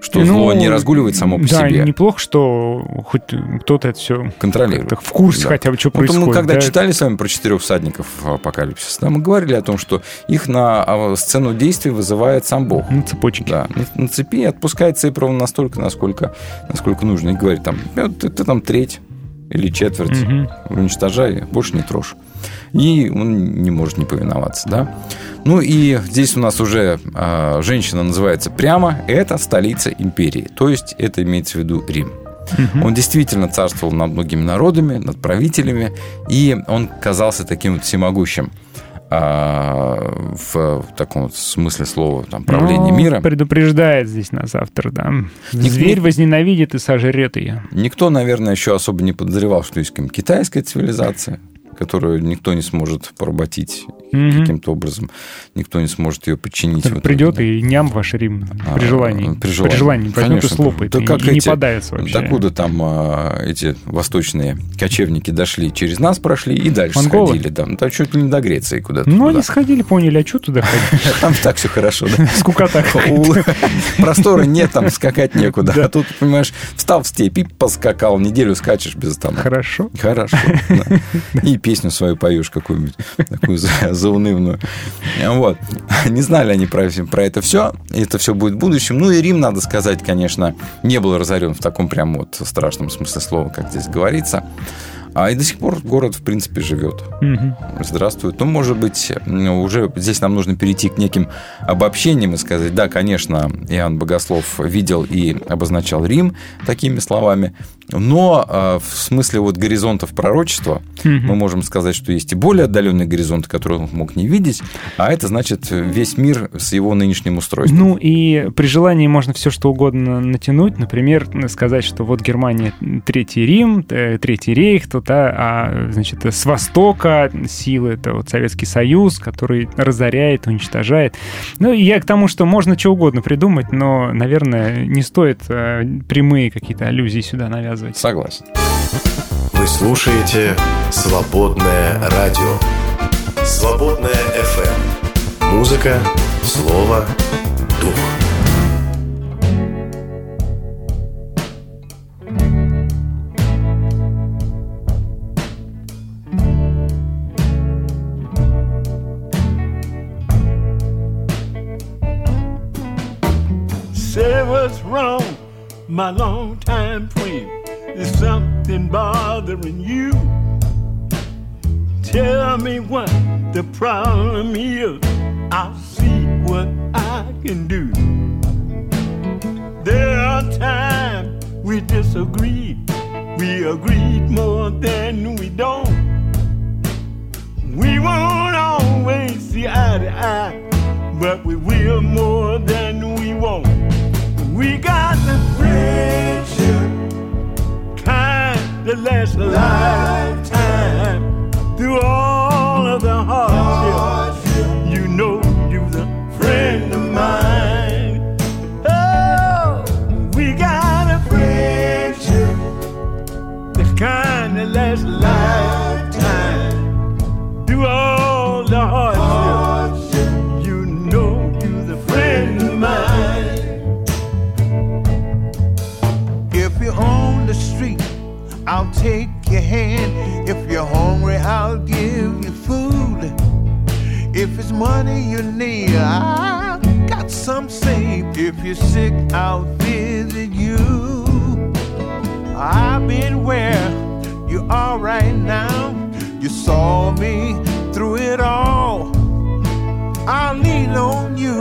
Что Ну, зло не разгуливает само по да, себе. неплохо, что хоть кто-то это все контролирует. в курсе Да. хотя бы, что Вот мы происходит. когда да. читали с вами про четырех всадников апокалипсиса, да, мы говорили о том, что их на а, сцену действий вызывает сам Бог. На цепочке. Да, на, цепи отпускает цепь ровно настолько, насколько, насколько нужно. И говорит там, «Э, ты, ты там треть или четверть, Мгм. уничтожай, больше не трожь. И он не может не повиноваться, да. Ну и здесь у нас уже а, женщина называется прямо, это столица империи. То есть это имеется в виду Рим. Он действительно царствовал над многими народами, над правителями, и он казался таким вот всемогущим а, в таком вот смысле слова там, правления Ну, мира. предупреждает здесь нас автор, да. Ник- Зверь возненавидит и сожрет ее. Никто, наверное, еще особо не подозревал, что есть китайская цивилизация, которую никто не сможет поработить Мгм. каким-то образом. Никто не сможет ее подчинить. в итоге, Придет да. и ням ваш Рим при А, желании. При желании, возьмет и конечно. слопает. Да и, как и не эти- подавится вообще. Докуда там а, эти восточные кочевники дошли? Через нас прошли и дальше Монголы? сходили. Да. Ну, там чуть ли не до Греции куда-то. Ну, они сходили, поняли, а что туда ходить? Там так все хорошо, да? Скукота Простора нет, там скакать некуда. А тут, понимаешь, встал в степи, поскакал, неделю скачешь без там. Хорошо. Хорошо. да. И песню свою поешь какую-нибудь, такую заунывную. Вот. Не знали они про, про это все. Это все будет в будущем. Ну и Рим, надо сказать, конечно, не был разорен в таком прям вот страшном смысле слова, как здесь говорится. А и до сих пор город, в принципе, живет. Мгм. Здравствует. Ну, может быть, уже здесь нам нужно перейти к неким обобщениям и сказать, да, конечно, Иоанн Богослов видел и обозначал Рим такими словами, но э, в смысле вот горизонтов пророчества Мгм. мы можем сказать, что есть и более отдаленные горизонты, которые он мог не видеть, а это значит весь мир с его нынешним устройством. Ну и при желании можно все что угодно натянуть. Например, сказать, что вот Германия Третий Рим, э, Третий рейх, то да, а значит с востока силы это вот Советский Союз, который разоряет, уничтожает. Ну и я к тому, что можно что угодно придумать, но, наверное, не стоит э, прямые какие-то аллюзии сюда навязывать. Согласен. Вы слушаете «Свободное радио». «Свободное FM». Музыка, слово, what's wrong, my longtime friend. Is something bothering you? Tell me what the problem is. I'll see what I can do. There are times we disagree. We agreed more than we don't. We won't always see eye to eye, but we will more than we won't. We got the friendship kind that lasts a lifetime through all of the hardship. Hand. If you're hungry, I'll give you food. If it's money you need, I got some saved. If you're sick, I'll visit you. I've been where you are right now. You saw me through it all. I'll lean on you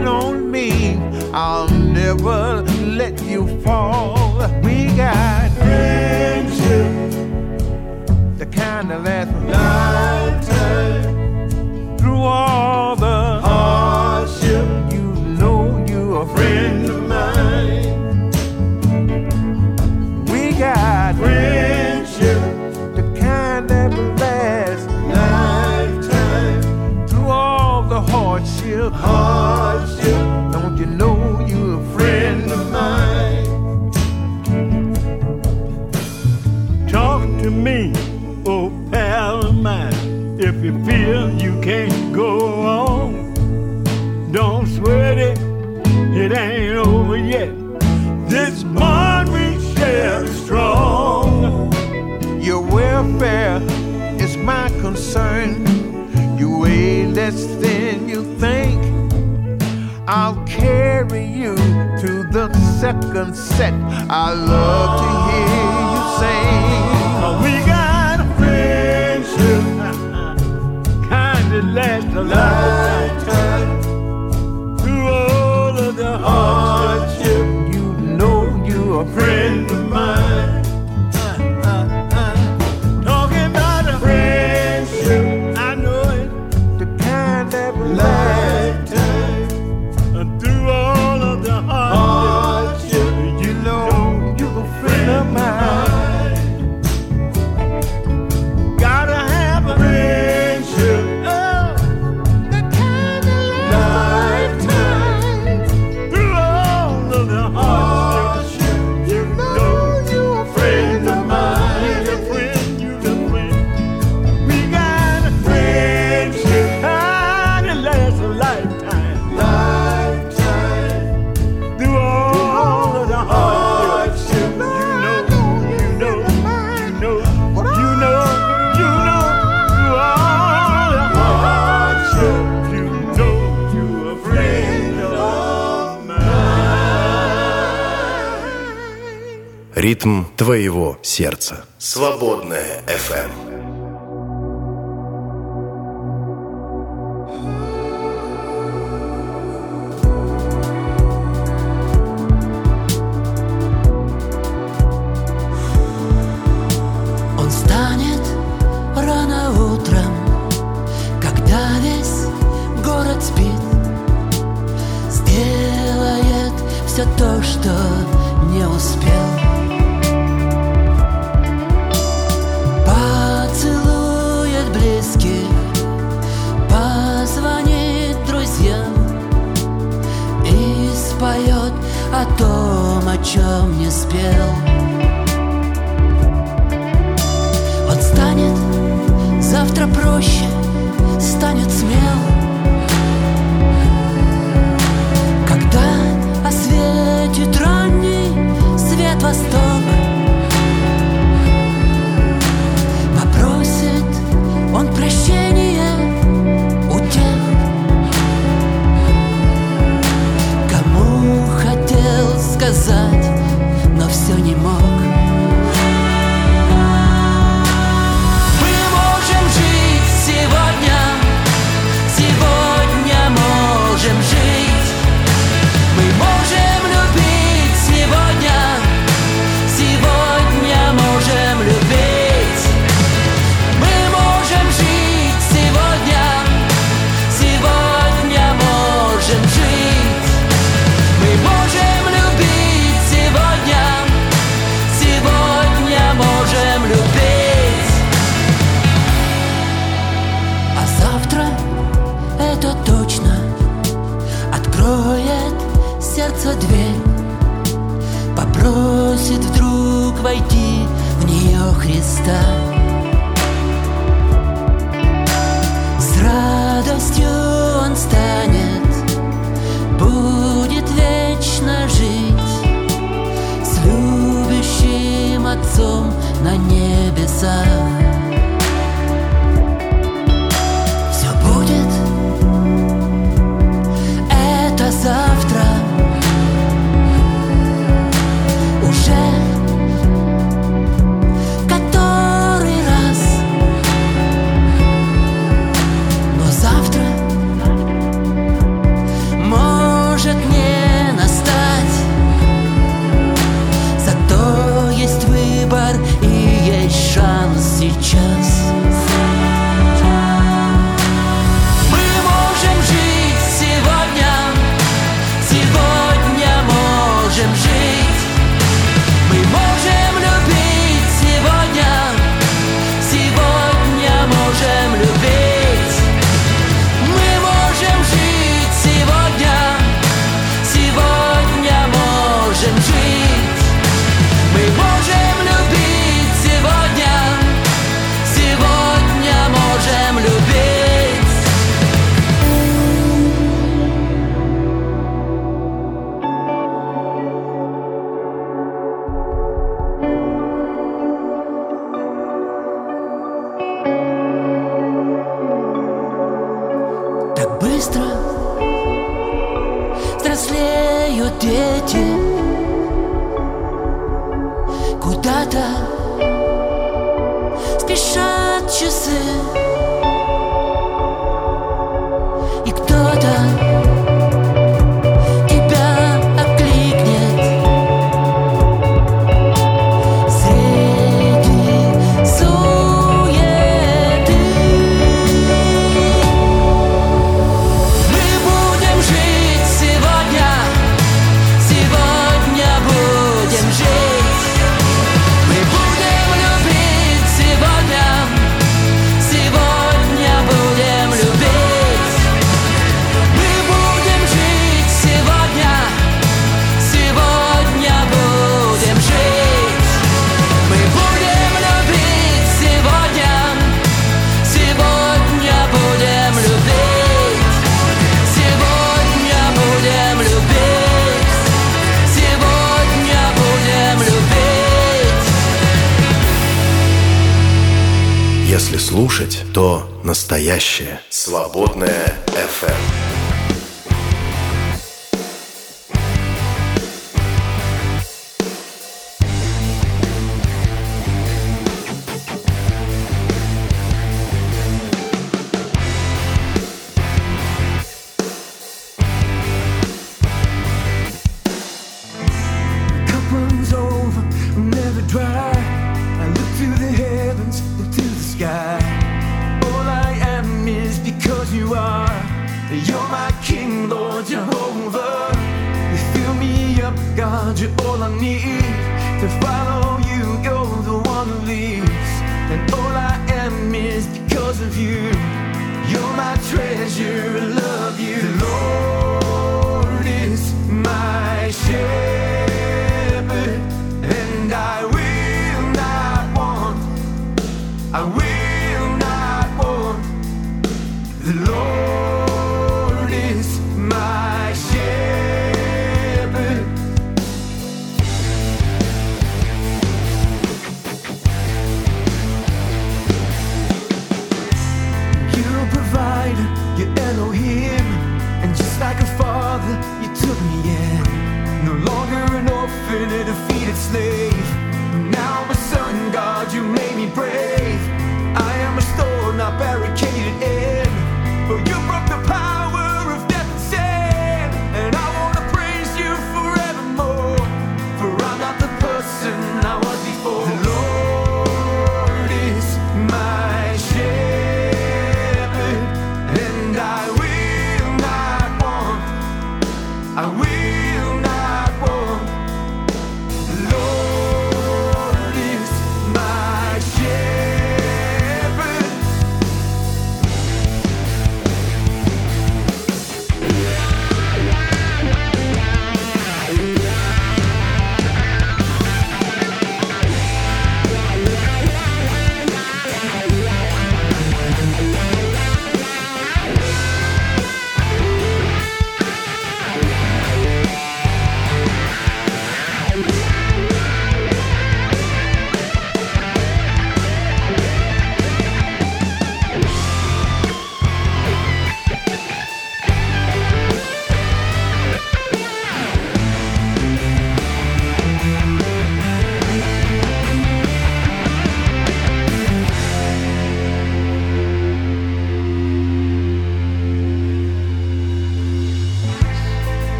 lean on me. I'll never let you fall. We got friendship, the kind that lasts lifetime. Through all the hardship, you know you're a friend of mine. We got friendship, the kind that will lifetime. Through all the hardship, hardship, it ain't over yet. This bond we share is strong. Your welfare is my concern. You weigh less than you think. I'll carry you to the second set. I love to hear you sing. We got a friendship, kind that lasts a lifetime. ритм твоего сердца. Свободная FM. успел Он станет завтра проще, станет смел Когда осветит ранний свет восток. desire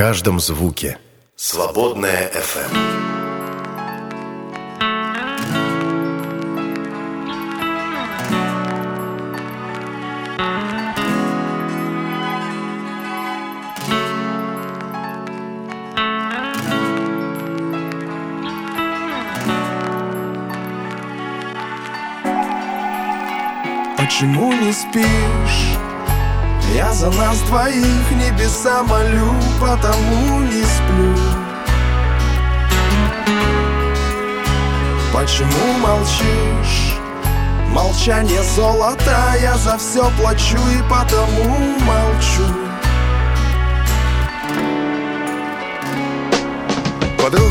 каждом звуке. Свободная FM. Почему не спишь? За нас двоих небеса молю, потому не сплю. Почему молчишь? Молчание золото, я за все плачу и потому молчу.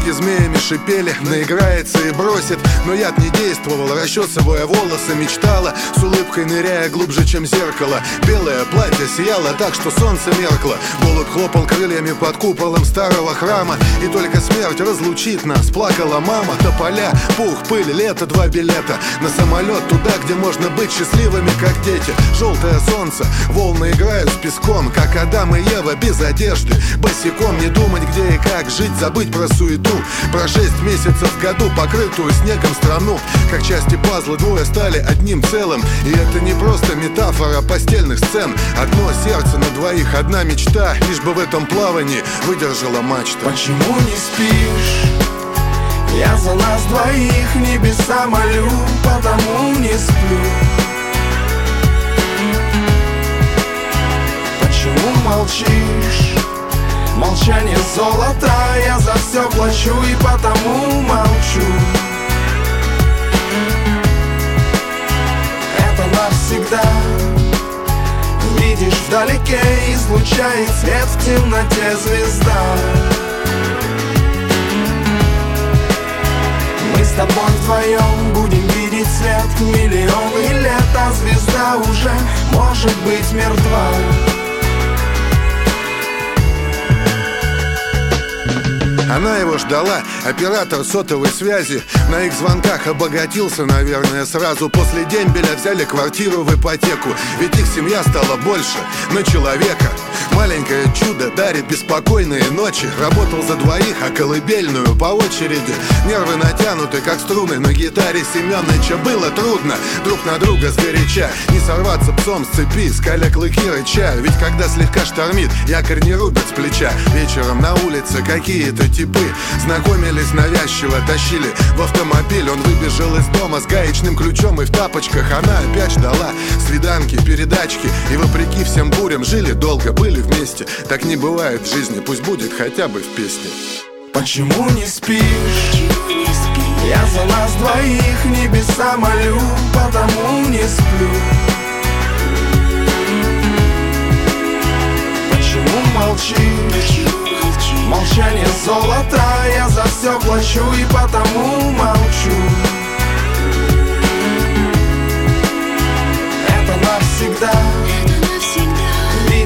Подруги змеями шипели, наиграется и бросит. Но яд не действовал, расчесывая волосы Мечтала, с улыбкой ныряя глубже, чем зеркало. Белое платье сияло так, что солнце меркло. Голубь хлопал крыльями под куполом старого храма. И только смерть разлучит нас, плакала мама. Тополя, пух, пыль, лето, два билета. На самолет туда, где можно быть счастливыми, как дети. Желтое солнце, волны играют с песком Как Адам и Ева без одежды. Босиком не думать, где и как жить, забыть про суету Про шесть месяцев в году, покрытую снегом страну. Как части пазла двое стали одним целым. И это не просто метафора постельных сцен. Одно сердце на двоих, одна мечта. Лишь бы в этом плавании выдержала мачта. Почему не спишь? Я за нас двоих небеса молю, потому не сплю. Почему молчишь? Молчание золото, я за все плачу и потому молчу. Это навсегда. Видишь вдалеке, излучает свет в темноте звезда. Мы с тобой вдвоем будем видеть свет миллионы лет А звезда уже может быть мертва Она его ждала, оператор сотовой связи. На их звонках обогатился, наверное, сразу. После дембеля взяли квартиру в ипотеку. Ведь их семья стала больше на человека Маленькое чудо дарит беспокойные ночи. Работал за двоих, а колыбельную по очереди. Нервы натянуты, как струны на гитаре Семёныча. Было трудно друг на друга сгоряча. Не сорваться псом с цепи, скаля клыки рыча. Ведь когда слегка штормит, якорь не рубят с плеча. Вечером на улице какие-то типы Знакомились навязчиво, тащили в автомобиль. Он выбежал из дома с гаечным ключом и в тапочках. Она опять ждала свиданки, передачки. И вопреки всем бурям жили долго, были вместе. Так не бывает в жизни, пусть будет хотя бы в песне. Почему не спишь? Я за нас двоих небеса молю, потому не сплю. Почему молчишь? Молчание золото, я за все плачу и потому молчу. Это навсегда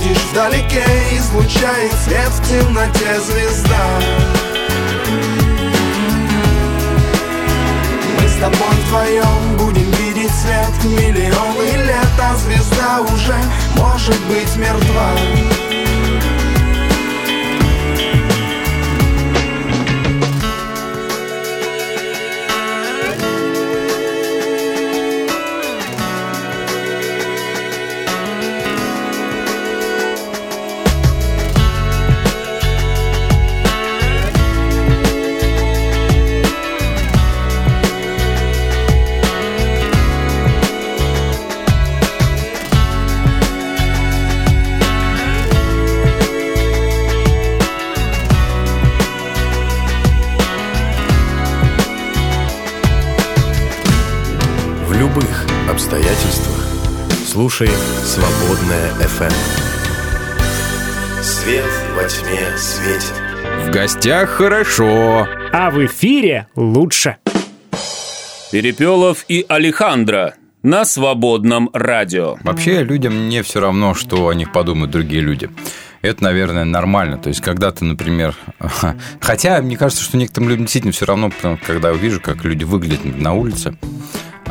Видишь вдалеке, излучает свет в темноте звезда. Мы с тобой вдвоем будем видеть свет миллионы лет А звезда уже может быть мертва любых обстоятельствах слушай «Свободная FM. Свет во тьме светит. В гостях хорошо. А в эфире лучше. Перепелов и Алехандро на свободном радио. Вообще людям не все равно, что о них подумают другие люди. Это, наверное, нормально. То есть, когда ты, например... Хотя, мне кажется, что некоторым людям действительно все равно, потому что когда я вижу, как люди выглядят на улице,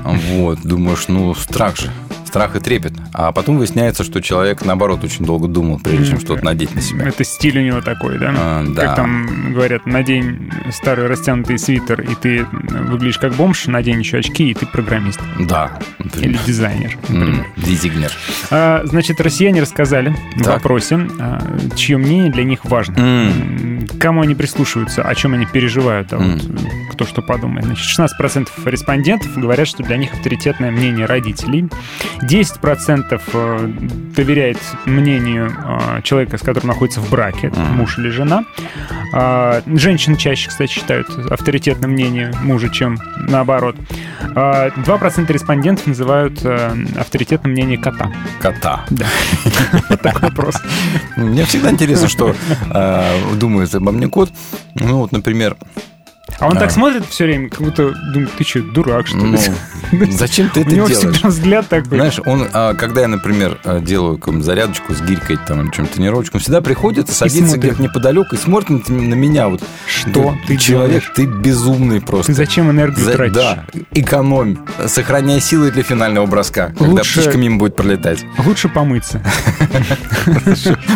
вот, думаешь, ну, страх же. Страх и трепет. А потом выясняется, что человек, наоборот, очень долго думал, прежде чем что-то надеть на себя. Это стиль у него такой, да? А, да. Как там говорят, надень старый растянутый свитер, и ты выглядишь как бомж, надень еще очки, и ты программист. Да. Или дизайнер, например. М, Дизигнер. А, значит, россияне рассказали в Так. вопросе, а, чье мнение для них важно. К Кому они прислушиваются, о чем они переживают, а вот кто что подумает. Значит, 16% респондентов говорят, что для них авторитетное мнение родителей. 10% э, доверяет мнению э, человека, с которым находится в браке, муж или жена. А, Женщины чаще, кстати, считают авторитетным мнение мужа, чем наоборот. А, 2% респондентов называют э, авторитетным мнение кота. Кота. Да. Такой вопрос. Мне всегда интересно, что думает обо мне кот. Ну, вот, например... А он а, так смотрит все время, как будто думает, ты что, дурак, что ли? Ну, Зачем ты У это него делаешь? всегда взгляд такой. Знаешь, он, а, когда я, например, а, делаю зарядочку с гирькой там, или чем-то тренировочку, он всегда приходит садится где-то неподалеку и смотрит на меня. Вот, Что ты Человек, ты безумный просто. Ты зачем энергию тратишь? Да, экономь. Сохраняй силы для финального броска, когда птичка мимо будет пролетать. Лучше помыться.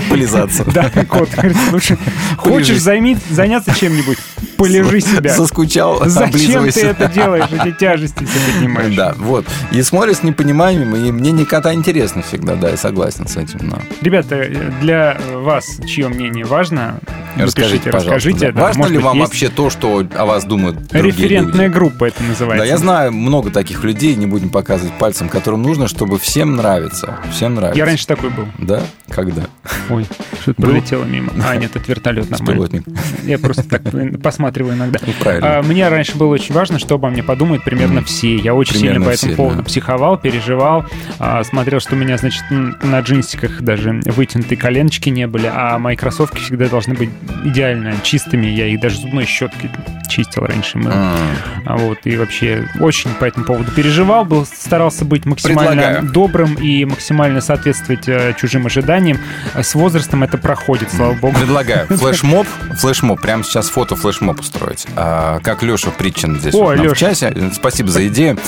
Полизаться. Да, кот лучше хочешь заняться чем-нибудь, полежи себя. Заскучал, Зачем ты это делаешь? Эти тяжести все поднимаешь. Да, вот. И смотришь с непониманием, и мне не кота интересно всегда, да, я согласен с этим. но. Ребята, для вас чье мнение важно? Расскажите, пожалуйста. расскажите. да. да, Важно ли быть, вам есть вообще то, что о вас думают другие Референтная люди? группа это называется. Да, я знаю много таких людей, не будем показывать пальцем, которым нужно, чтобы всем нравится. Всем нравится. Я раньше такой был. Да? Когда? Ой, что-то пролетело мимо. А, нет, это вертолет нормально. Я просто так посматриваю иногда. Правильно. А, Мне раньше было очень важно, что обо мне подумают примерно все. Я очень Примерно сильно по этому все, поводу да. психовал, переживал, а, смотрел, что у меня, значит, на джинсиках даже вытянутые коленочки не были, а мои кроссовки всегда должны быть идеально чистыми. Я их даже зубной щеткой чистил раньше. мыл. А Вот, и вообще очень по этому поводу переживал, был, старался быть максимально Предлагаю. добрым и максимально соответствовать э, чужим ожиданиям. С возрастом это проходит, слава богу. Предлагаю флешмоб, флешмоб, прямо сейчас фото флешмоб устроить. А, как Леша Причин здесь Ой, нам в часе. Спасибо за идею.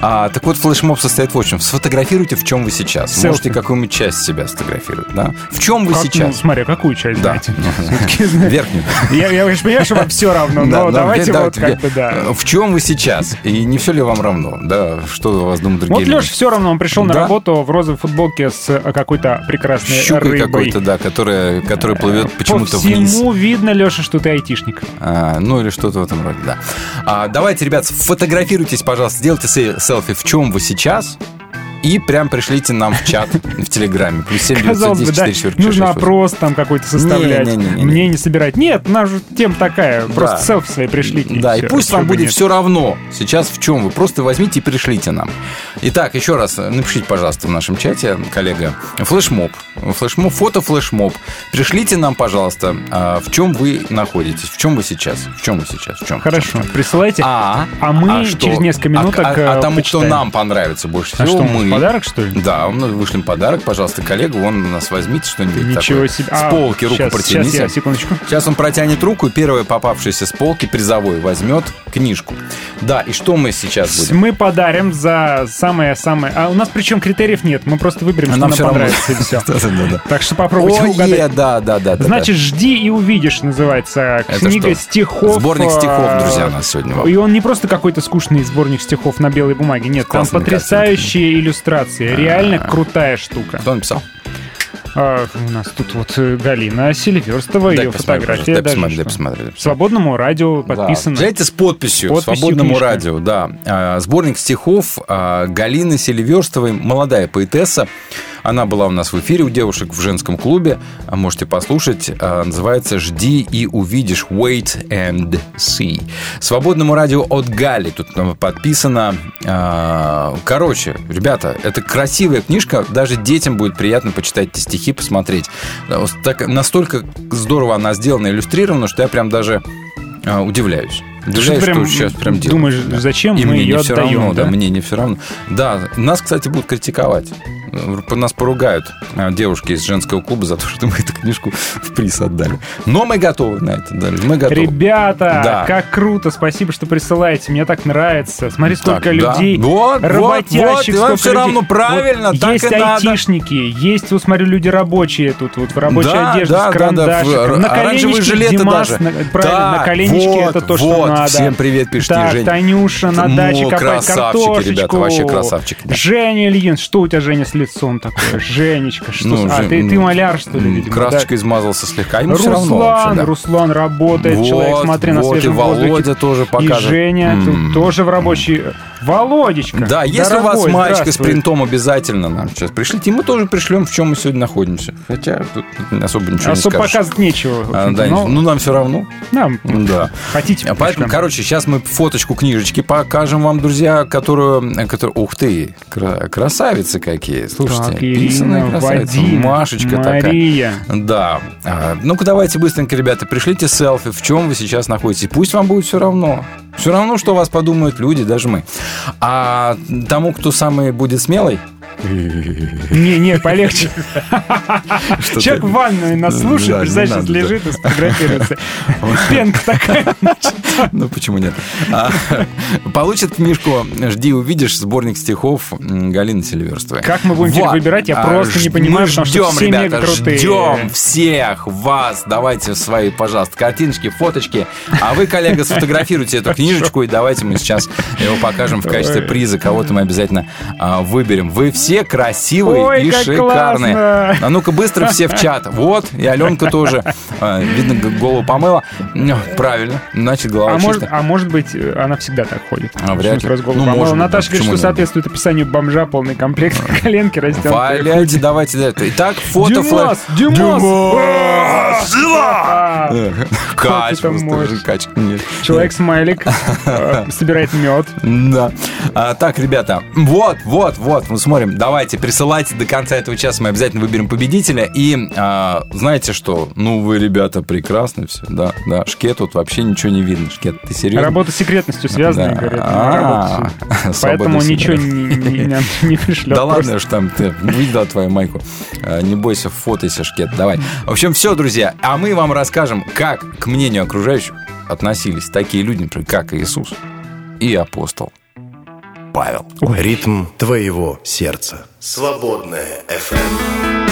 А, так вот, флешмоб состоит в чем? Сфотографируйте, в чем вы сейчас. Селфи. Можете какую-нибудь часть себя сфотографировать. Да? В чем вы Как, ну, сейчас? смотря какую часть, Да. знаете. Верхнюю. Я, я, понимаю, что вам все равно, но Да, да, давайте да, вот как бы, да. В чем вы сейчас? И не все ли вам равно? Да, что у вас думают другие Вот люди? Леша все равно, он пришел на работу в розовой футболке с э, какой-то прекрасной Щукой рыбой. какой-то, да, которая, которая плывет По почему-то всему вниз. видно, Леша, что ты айтишник. А, ну или что-то в этом роде, да. А, давайте, ребят, фотографируйтесь, пожалуйста, сделайте се- селфи, в чем вы сейчас, и прям пришлите нам в чат в Телеграме. Плюс 7 Казалось бы, 910 да, 446 нужно 6. опрос там какой-то составлять, Не-не-не-не. мнение собирать. Нет, же тема такая, просто Да. селфи свои пришлите. Да, и всё, пусть вам будет нет. все равно сейчас в чем вы. Просто возьмите и пришлите нам. Итак, еще раз напишите, пожалуйста, в нашем чате, коллега, флешмоб. Флешмоб, фото флешмоб. Пришлите нам, пожалуйста, а, в чем вы находитесь, в чем вы сейчас, в чем вы сейчас, в чем. Хорошо, присылайте. А, А мы а через несколько минуток А, а- а тому, почитаем. кто нам понравится больше А всего, что, мы. Подарок, что ли? Да, мы вышлем подарок, пожалуйста, коллегу, он у нас возьмите что-нибудь Ничего такое. себе. С А, полки руку щас, протяните. щас я, секундочку. Сейчас он протянет руку, и первое попавшееся с полки призовой возьмет книжку. Да, и что мы сейчас будем? Мы подарим за самое-самое... А у нас причем критериев нет, мы просто выберем, А что нам нам всё равно. понравится, и все. Так что попробуйте угадать. да, да, да. да, Значит, «Жди и увидишь» называется книга стихов. Сборник стихов, а, друзья, у нас сегодня. И он не просто какой-то скучный сборник стихов на белой бумаге. Нет, там потрясающие иллюстрации. Реально крутая штука. Кто написал? А, у нас тут вот э, Галина Селиверстова, Дай ее посмотрю, фотография. дай даже посмотрю, дай посмотрю, дай посмотрю. Свободному радио подписано. Да. Взять с подписью, Подписью свободному книжка. радио, да. А, Сборник стихов а, Галины Селиверстовой, молодая поэтесса. Она была у нас в эфире у девушек в женском клубе. А, Можете послушать. А, Называется «Жди и увидишь». Wait and see. Свободному радио от Гали. Тут подписано. А, Короче, ребята, это красивая книжка. Даже детям будет приятно почитать эти стихи, посмотреть. Так, настолько здорово она сделана, иллюстрирована, что я прям даже а, удивляюсь. Удивляюсь, прям что сейчас прям делают. думаешь, зачем И мы мне ее не все отдаем, равно, да? да? мне не все равно. Да, нас, кстати, будут критиковать. Нас поругают а, девушки из женского клуба за то, что мы эту книжку в приз отдали. Но мы готовы на это, да, мы готовы. Ребята, Да. как круто, спасибо, что присылаете, мне так нравится. Смотри, сколько Так, да. людей, Вот, вот, работящих, вот, сколько всё людей. равно правильно, Вот так есть и надо. айтишники, есть, вот смотрю, люди рабочие тут, вот в рабочей Да, одежде, да, с да, да, карандашиком. в- на жилеты Димас, даже. на- правильно, Да, на коленечке вот, это то, что вот. Надо. Всем привет пишите, Так, Жень. Танюша на Мо, даче красавчики, картошечку. ребята, вообще красавчики, да. Женя Ильин, что у тебя, Женя, с лицом такое? Женечка, что... Ну, с- а, Жень, ты, ну, ты маляр, что ли, видимо, да? Красочкой измазался слегка. Ему все Руслан, равно вообще, да. Руслан работает, Вот, человек, смотри, на вот, свежем и Володя воздухе. тоже покажет. И Женя тут тоже в рабочий... Володечка, Да, если у вас маечка с принтом обязательно нам сейчас пришлите, и мы тоже пришлем, в чем мы сегодня находимся. Хотя тут особо ничего Особо не скажешь. показывать нечего. А, да, но ну, нам все равно. нам Да. хотите, А Поэтому, пришлем. короче, сейчас мы фоточку книжечки покажем вам, друзья, которую... которую ух ты, кра- красавицы какие. Слушайте, Так, Ирина, красавица. Вадим, Машечка Мария. такая. Да. А, ну-ка, давайте быстренько, ребята, пришлите селфи, в чем вы сейчас находитесь. Пусть вам будет все равно. Все равно, что вас подумают люди, даже мы. А тому, кто самый будет смелый, Не, не, полегче. Человек в ванной нас слушает, представляешь, сейчас лежит и сфотографируется. Пенка такая. Ну, почему нет? А, Получит книжку «Жди, увидишь» сборник стихов Галины Селиверстовой. Как мы будем теперь выбирать, я А, просто не понимаю, потому что все мега крутые. ждем всех вас. Давайте свои, пожалуйста, картиночки, фоточки. А вы, коллега, сфотографируйте эту книжечку, и давайте мы сейчас его покажем в качестве приза. Кого-то мы обязательно а, выберем. Вы все красивые Ой, и шикарные. классно! А ну-ка быстро все в чат. Вот, и Аленка тоже. А, Видно, голову помыла. Ну, Правильно. Значит, голова А может, чистая. а может быть, э, она всегда так ходит. А, вряд ли. Раз голову Ну, помыла. может Наташа говорит, что нет? соответствует описанию бомжа, полный комплект, коленки растянутые. Валяйте, давайте. да. Итак, фото Димас, флэш. Димас! Димас! А, Кач, просто. Человек-смайлик э, собирает мед. Да. А, так, ребята, вот, вот, вот, мы смотрим. Давайте, присылайте до конца этого часа, мы обязательно выберем победителя. И а, знаете что? Ну, вы, ребята, прекрасны все. Да, да. Шкет тут вообще ничего не видно. Шкет, ты серьезно? Работа с секретностью связана, Да. говорят. А, с- свобода Поэтому ничего не, не, не- пришлет. Да ладно, что там ты видела твою майку. А, Не бойся, фотойся, шкет, давай. В общем, все, друзья. А мы вам расскажем, как к мнению окружающих относились такие люди, например, как Иисус и апостол Павел. Ритм твоего сердца. Свободная FM.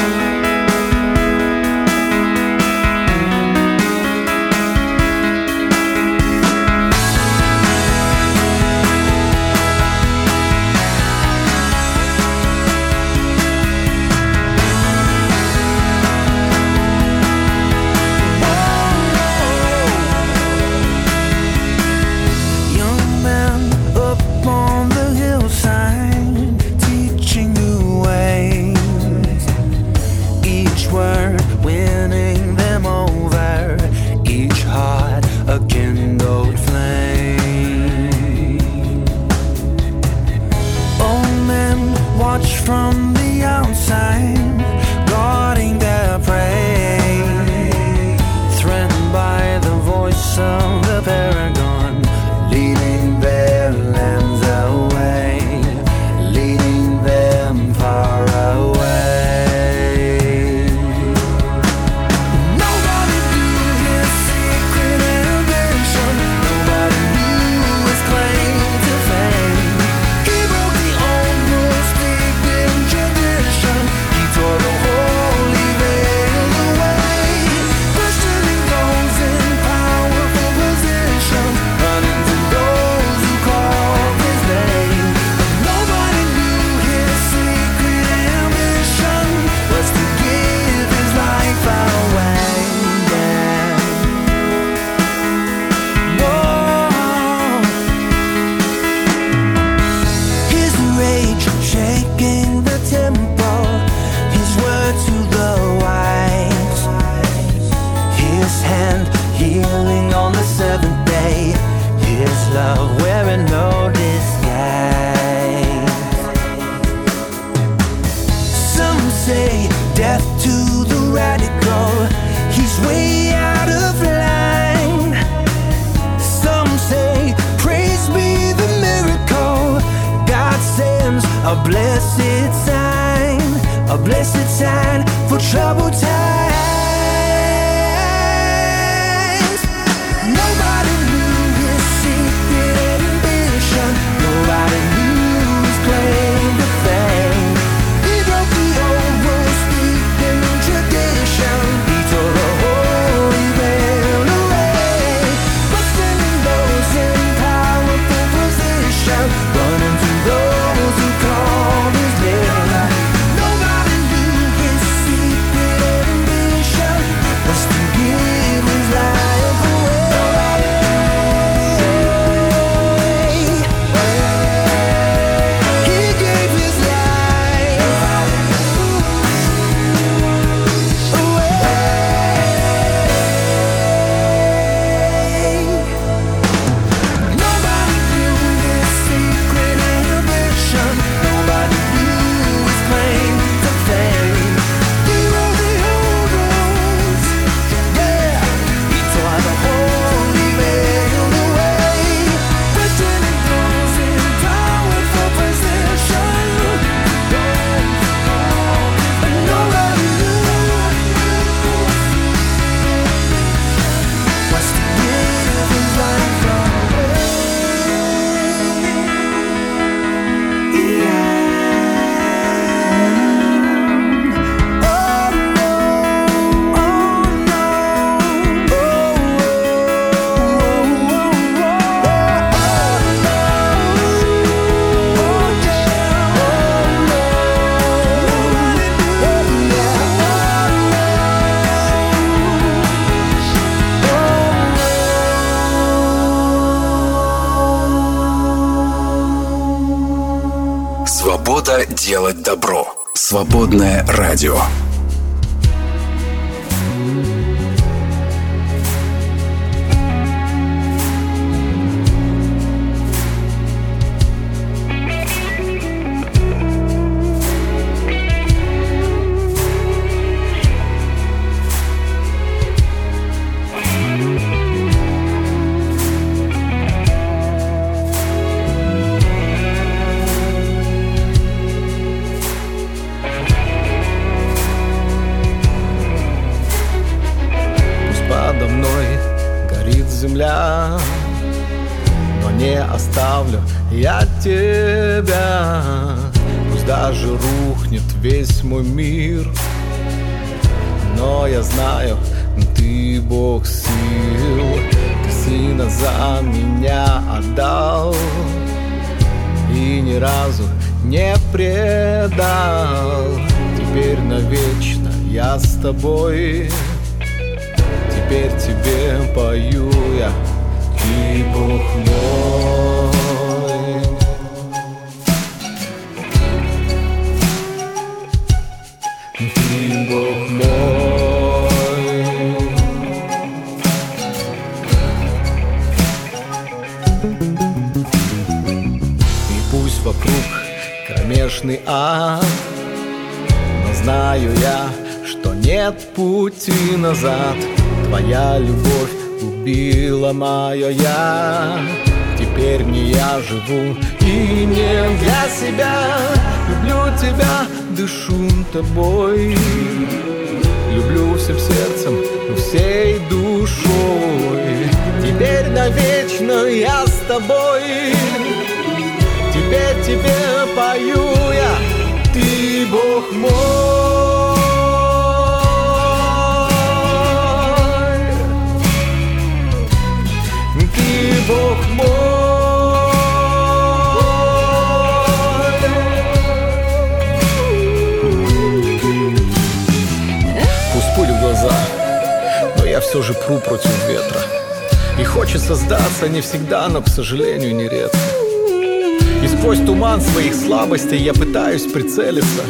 Прицелиться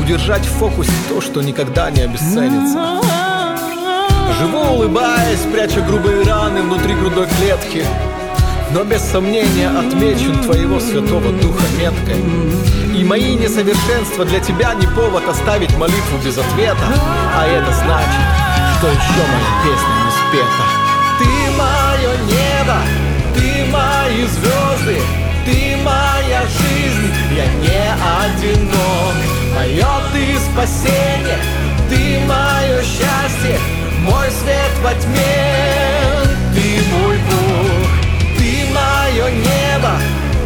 Удержать в фокусе то, что никогда не обесценится. Живу улыбаясь, пряча грубые раны внутри грудной клетки. Но без сомнения отмечен твоего святого духа меткой. И мои несовершенства для тебя не повод оставить молитву без ответа. А это значит, что еще моя песня не спета. Ты мое небо, ты мои звезды одинок. Мое ты спасение, ты мое счастье Мой свет во тьме, ты мой Бог Ты мое небо,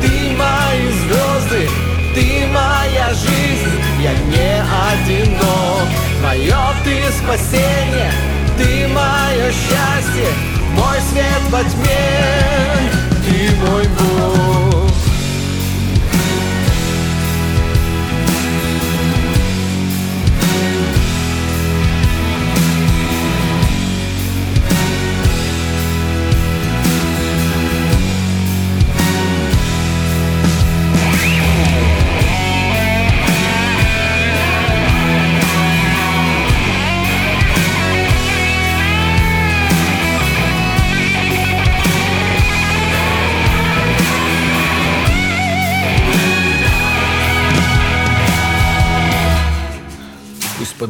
ты мои звезды Ты моя жизнь, я не одинок. Мое ты спасение, ты мое счастье Мой свет во тьме, ты мой Бог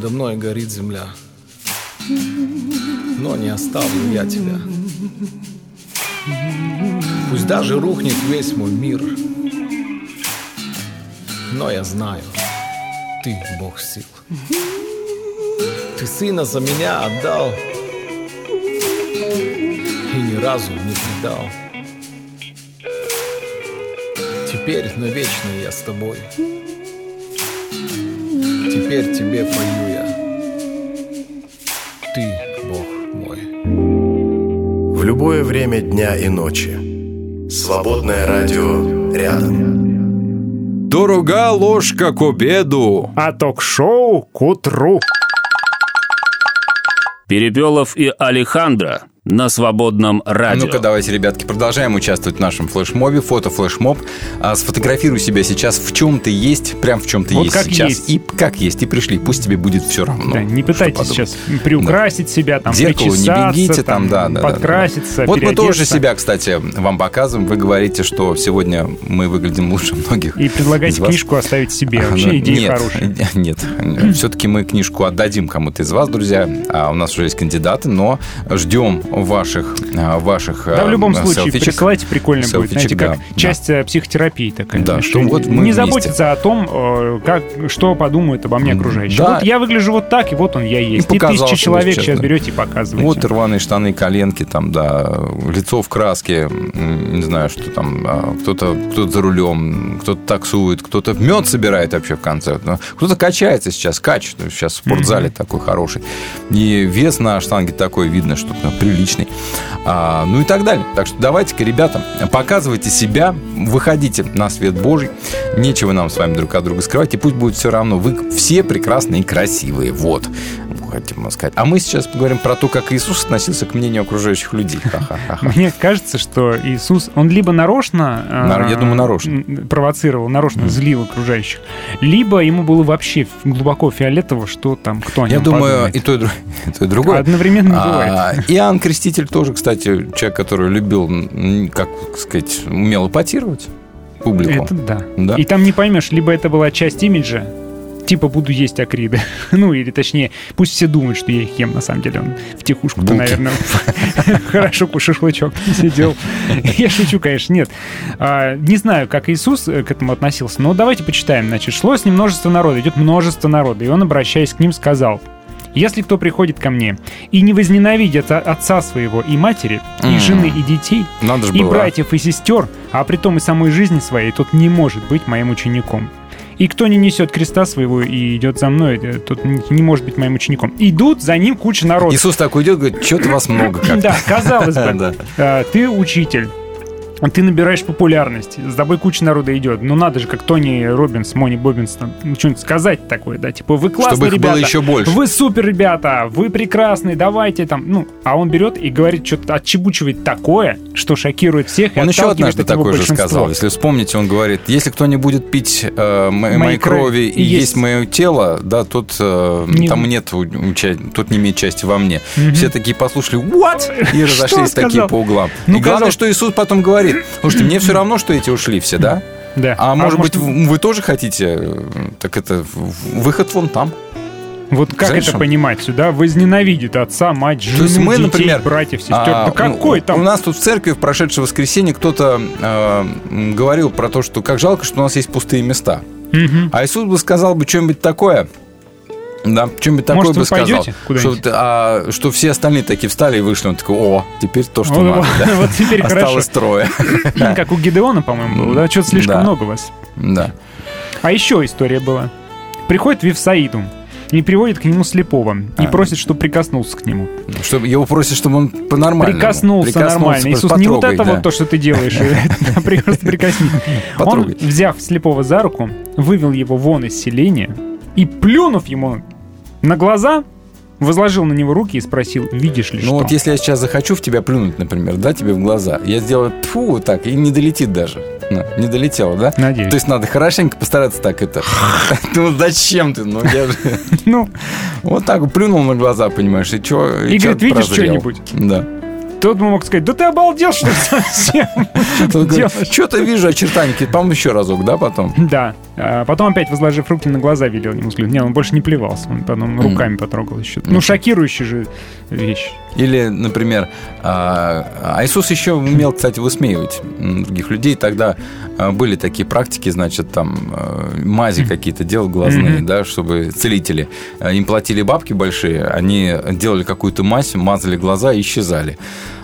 подо мной горит земля, но не оставлю я тебя. Пусть даже рухнет весь мой мир, но я знаю, ты Бог сил. Ты сына за меня отдал и ни разу не предал. Теперь навечно я с тобой. Теперь тебе пою я. Ты Бог мой. В любое время дня и ночи. Свободное радио рядом. Дорога ложка к обеду. А ток-шоу к утру. Перепелов и Алехандро на свободном радио. Ну-ка, давайте, ребятки, продолжаем участвовать в нашем флешмобе. Фото-флешмоб. А, сфотографируй себя сейчас в чем ты есть, прям в чем ты Вот есть как сейчас. есть. И как есть, и пришли. Пусть тебе будет все равно. Да, не пытайтесь сейчас приукрасить себя, там, зеркалу не бегите, там, да, да, да, подкраситься, Вот мы тоже себя, кстати, вам показываем. Вы говорите, что сегодня мы выглядим лучше многих. И предлагайте из вас. книжку оставить себе. А, Вообще ну, идея нет, хорошая. Нет, все-таки мы книжку отдадим кому-то из вас, друзья. А у нас уже есть кандидаты, но ждем ваших, а, ваших Да, в а, любом случае, присылайте, прикольно будет. Знаете, как да, часть э, психотерапии такая. Да, знаешь, что и вот мы Не вместе. заботиться о том, э, как, что подумают обо мне окружающие. Да. Вот я выгляжу вот так, и вот он я есть. И, показал тысячи человек сейчас, да. берете и показываете. Вот рваные штаны, коленки, там, да, лицо в краске, не знаю, что там, а, кто-то кто за рулем, кто-то таксует, кто-то мед собирает вообще в конце, ну, кто-то качается сейчас, качает, сейчас в спортзале такой хороший, и вес на штанге такой, видно, что ну, приличный, А, ну и так далее. Так что давайте-ка, ребята, показывайте себя, выходите на свет Божий, нечего нам с вами друг от друга скрывать, и пусть будет все равно, вы все прекрасные и красивые, вот, хотим сказать. А мы сейчас поговорим про то, как Иисус относился к мнению окружающих людей. Мне кажется, что Иисус, он либо нарочно, Нар- я думаю, нарочно. провоцировал, нарочно злил окружающих, либо ему было вообще глубоко фиолетово, что там, кто о Я думаю, подумает. и то, и дру- и то, и другое. Одновременно А, бывает. Иоанн Креститель тоже, кстати, человек, который любил, как сказать, умел эпатировать публику. Это да. Да. И там не поймешь, либо это была часть имиджа, типа буду есть акриды. ну, или точнее, пусть все думают, что я их ем, на самом деле. Он в тихушку-то, наверное, хорошо шашлычок сидел. я шучу, конечно, нет. А, не знаю, как Иисус э, к этому относился, но давайте почитаем. Значит, шло с ним множество народа, идет множество народа, и он, обращаясь к ним, сказал, если кто приходит ко мне и не возненавидит отца своего и матери, и жены, и детей, Надо и было, братьев, и сестер, а при том и самой жизни своей, тот не может быть моим учеником. И кто не несет креста своего и идет за мной, э, тот не может быть моим учеником. Идут за ним куча народа. Иисус такой идет, говорит, что-то вас много Да, казалось бы, э, ты учитель, ты набираешь популярность, с тобой куча народа идет. Ну надо же, как Тони Робинс, Мони Боббинс, там, ну, что-нибудь сказать такое, да, типа вы классные Чтобы их было ребята, еще больше. вы супер ребята, вы прекрасные, давайте там, ну, а он берет и говорит что-то, отчебучивает такое, что шокирует всех и Он еще однажды такое же сказал. Если вспомните, он говорит, если кто не будет пить э, мо- Моей моей крови и есть- есть мое тело, да, тут э, Не- там нет уча- тут не имеет части во мне. Мгм. Все такие послушали, what? И разошлись такие по углам. Ну, и главное, что Иисус потом говорит, слушайте, мне все равно, что эти ушли все, да? Да. А, может может, быть, вы тоже хотите? Так это выход вон там. Вот как Знаешь, это он- понимать сюда? Возненавидит отца, мать, жену, То есть мы, детей, например, братьев, сестер. а, да какой ну, там? У нас тут в церкви в прошедшее воскресенье кто-то э, говорил про то, что как жалко, что у нас есть пустые места. Мгм. А Иисус бы сказал бы что-нибудь такое. Да, что-нибудь такое Может, бы сказал. Что, а, что все остальные такие встали и вышли. Он такой, о, теперь то, что Вот, надо. да. вот теперь. Осталось трое. Как у Гидеона, по-моему, было, да? Что-то слишком Да. много вас. Да. А еще история была. Приходит в Вифсаиду и приводит к нему слепого и А. просит, чтобы прикоснулся к нему. Чтобы его просят, чтобы он по-нормальному. Прикоснулся, нормально. Иисус, не вот это вот то, что ты делаешь, а просто прикоснись. Он, взяв слепого за руку, вывел его вон из селения и, плюнув ему на глаза, возложил на него руки и спросил, видишь ли Ну что? вот если я сейчас захочу в тебя плюнуть, например, да, тебе в глаза, я сделаю тфу вот так, и не долетит даже. Ну, не долетело, да? Надеюсь. То есть надо хорошенько постараться так это. Ну зачем ты? Ну я же... Ну, Вот так плюнул на глаза, понимаешь, и чё? И говорит, «Видишь прозрел?» что-нибудь? Да. тот мог сказать, да ты обалдел, что ли, совсем? Что-то вижу очертания, по-моему, еще разок, да, потом? Да. А потом опять, возложив руки на глаза, велел ему взглянуть. Не, он больше не плевался. Он потом руками потрогал еще. Ну, шокирующая же вещь. Или, например, а а Иисус еще умел, кстати, высмеивать других людей. Тогда а, были такие практики, значит, там мази какие-то делал глазные, Мгм. да, чтобы целители. Им платили бабки большие, они делали какую-то мазь, мазали глаза и исчезали.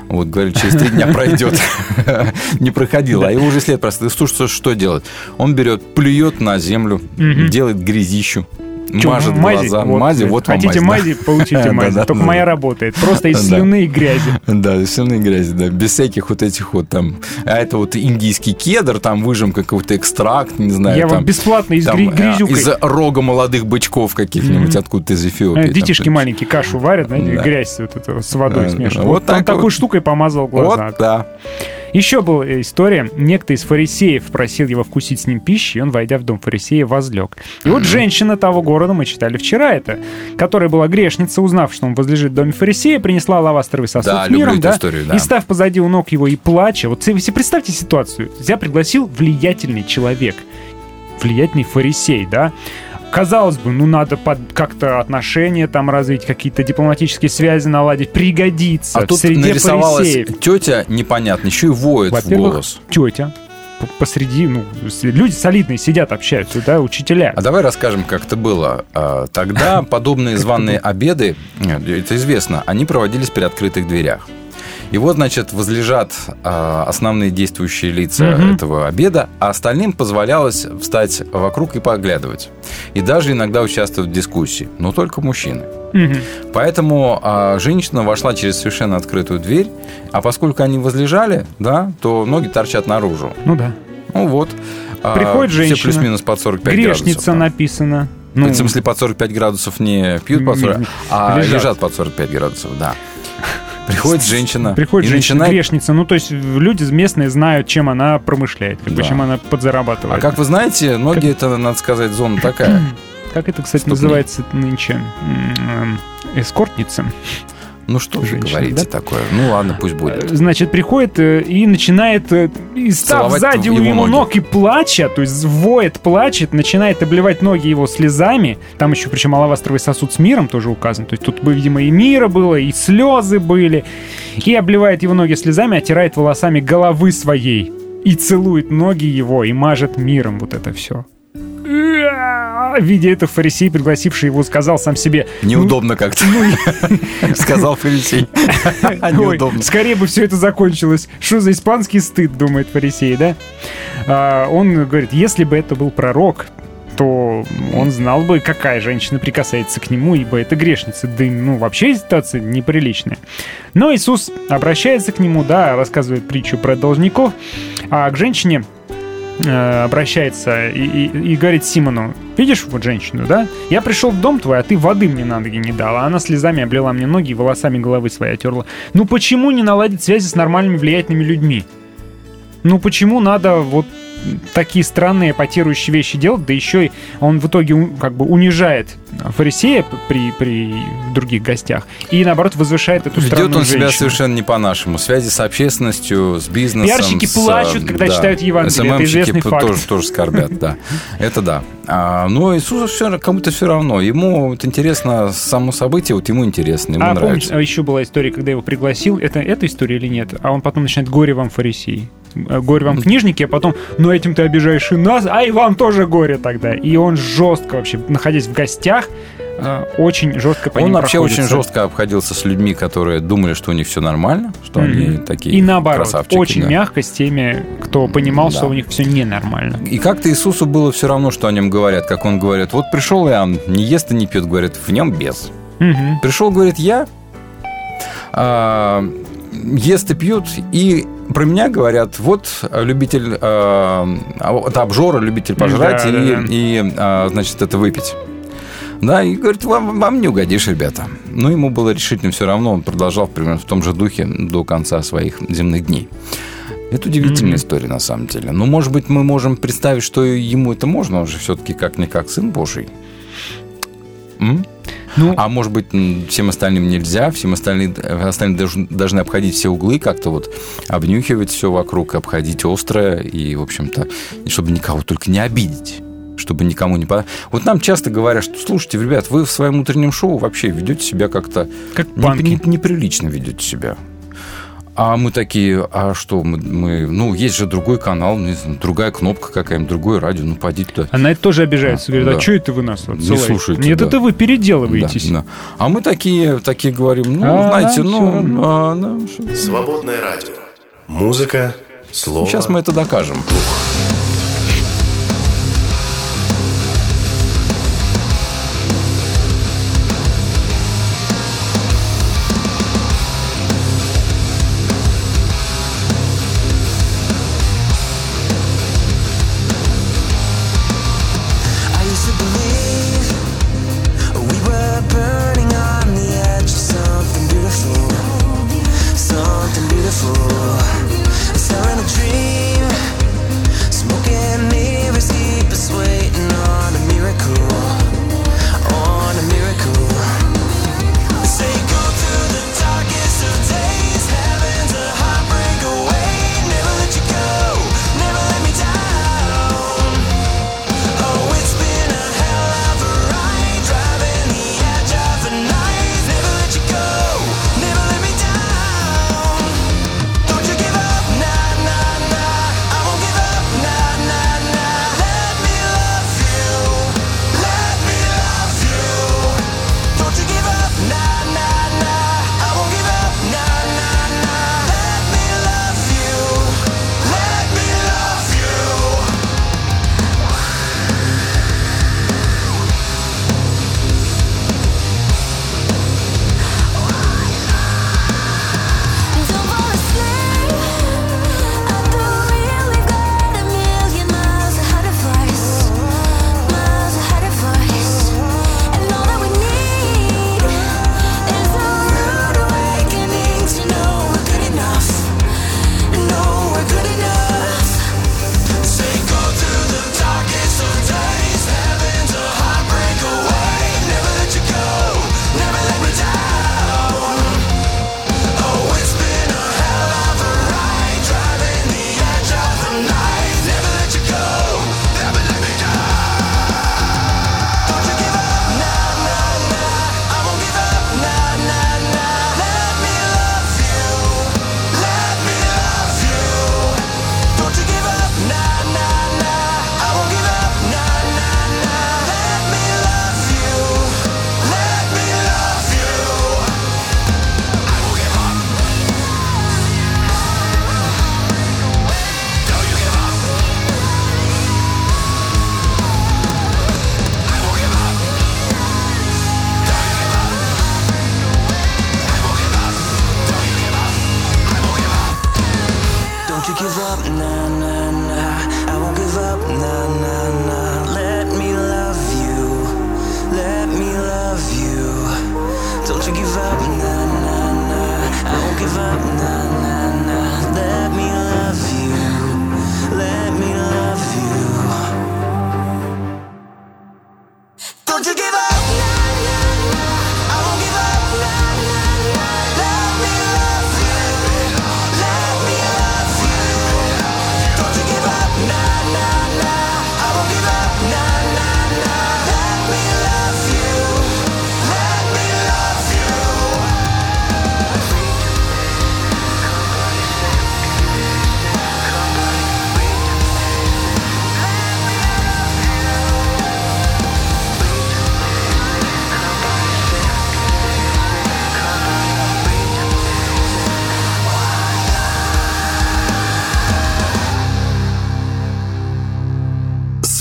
Вот, говорит, через три дня пройдет. Не проходило. А его уже след просто. Иисус что, делает? Он берет, плюет на землю, делает грязищу Чё, мажет мази? глаза. Вот, мази, да. вот Хотите мазь, да. мази, получите Да, мази. да, Только да. моя работает. Просто из Да. слюны и грязи. Да, из слюны и грязи, да. Без всяких вот этих вот там... А это вот индийский кедр, там выжимка какой-то экстракт, не знаю. Я там, вам бесплатно из там, а, грязюкой. Из рога молодых бычков каких-нибудь, откуда-то из Эфиопии. Э, там Детишки что-то. маленькие кашу варят, знаете, Да. грязь вот эту с водой Да, смешивают. вот Вот, там так такой вот. штукой помазал глаза. Вот, да. Еще была история. Некто из фарисеев просил его вкусить с ним пищи, и он, войдя в дом фарисея, возлег. И вот женщина того города, мы читали вчера это, которая была грешница, узнав, что он возлежит в доме фарисея, принесла лавастровый сосуд Да, с миром, да, историю, да. и став позади у ног его и плача, вот себе представьте ситуацию. Тебя пригласил влиятельный человек, влиятельный фарисей, да, Казалось бы, ну надо под как-то отношения там развить, какие-то дипломатические связи наладить, пригодится А в тут среде нарисовалась фарисеев. тетя непонятно, еще и воет в голос. тетя посреди, ну, люди солидные сидят, общаются, да, учителя. А давай расскажем, как это было. А, Тогда подобные званые обеды, нет, это известно, они проводились при открытых дверях. И вот, значит, возлежат а, основные действующие лица Мгм. этого обеда, а остальным позволялось встать вокруг и поглядывать. И даже иногда участвовать в дискуссии, но только мужчины. Мгм. Поэтому а, женщина вошла через совершенно открытую дверь, а поскольку они возлежали, да, то ноги торчат наружу. Ну да. Ну вот. А, Приходит женщина. Все плюс-минус под 45 Грешница градусов. там. написано. Ну, в смысле, под 45 градусов не пьют под 40, Не- а лежат. лежат. под 45 градусов, да. Приходит женщина. Приходит и женщина, начинает- грешница. Ну, то есть люди местные знают, чем она промышляет, как бы, Да. чем она подзарабатывает. А как вы знаете, ноги это, надо сказать, зона такая. Как это, кстати, Ступни. называется нынче? Эскортница. Ну что же Женщина, говорите да? такое? Ну ладно, пусть будет. Значит, приходит э, и начинает, э, и став Целовать сзади у его его ног и плача, то есть воет, плачет, начинает обливать ноги его слезами. Там еще, причем, алавастровый сосуд с миром тоже указан. То есть тут, видимо, и мира было, и слезы были. И обливает его ноги слезами, оттирает волосами головы своей. И целует ноги его, и мажет миром вот это все. Видя это, фарисей, пригласивший его, сказал сам себе... Неудобно как-то. Сказал фарисей. Ой, Неудобно. скорее бы все это закончилось. Что за испанский стыд, думает фарисей, да? А, он говорит, если бы это был пророк, то он знал бы, какая женщина прикасается к нему, ибо это грешница. Да ну, вообще ситуация неприличная. Но Иисус обращается к нему, да, рассказывает притчу про должников, а к женщине обращается и, и- и говорит Симону, видишь вот женщину, да? Я пришел в дом твой, а ты воды мне на ноги не дала. Она слезами облила мне ноги и волосами головы своей отерла. Ну почему не наладить связи с нормальными влиятельными людьми? Ну почему надо вот такие странные эпатирующие вещи делать, да еще и он в итоге как бы унижает фарисея при, при других гостях и наоборот возвышает эту Ведет странную он себя женщину. совершенно не по-нашему. Связи с общественностью, с бизнесом. Пиарщики с, плачут, когда да. читают Евангелие. Это известный факт. Тоже, тоже скорбят, да. Это да. А, но Иисусу все, кому-то все равно. Ему вот интересно само событие, вот ему интересно, ему а нравится. помнишь, а еще была история, когда его пригласил. Это эта история или нет? А он потом начинает горе вам фарисеи. Э, Горе вам книжники, а потом, ну этим ты обижаешь и нас, а и вам тоже горе тогда. И он жестко вообще, находясь в гостях, очень жестко по Он ним вообще очень проходится. жестко обходился с людьми, которые думали, что у них все нормально, что они Мгм. такие И наоборот, красавчики. очень да. мягко с теми, кто понимал, Да. что у них все ненормально. И как-то Иисусу было все равно, что о нем говорят. Как он говорит, вот пришел Иоанн, не ест и не пьет, говорит, в нем без. Мгм. Пришел, говорит, я, а, ест и пьют, и про меня говорят, вот а, любитель, а, а, вот обжора, любитель пожрать Да, и, да, да. и, а, значит, это выпить. Да, и говорит, вам, вам не угодишь, ребята. Но ему было решительно все равно, он продолжал примерно в том же духе до конца своих земных дней. Это удивительная история, на самом деле. Но, может быть, мы можем представить, что ему это можно, он же все-таки как-никак сын Божий. М? Ну, а может быть, всем остальным нельзя, всем остальным, остальным должны, должны обходить все углы, как-то вот обнюхивать все вокруг, обходить острое, и, в общем-то, чтобы никого только не обидеть чтобы никому не по... Вот нам часто говорят, что, слушайте, ребят, вы в своем утреннем шоу вообще ведете себя как-то... Как не- панки. не- неприлично ведете себя. А мы такие, а что, мы, мы- ну, есть же другой канал, не знаю, другая кнопка какая-нибудь, другое радио, ну, поди туда. А на это тоже обижаются. Говорят, а да. что это вы нас Не отсылаете? слушайте, Нет, да. это вы переделываетесь. Да, да. А мы такие, такие говорим, ну, А, знаете, ну, а, что- Свободное радио. Музыка, слово. сейчас мы это докажем. Don't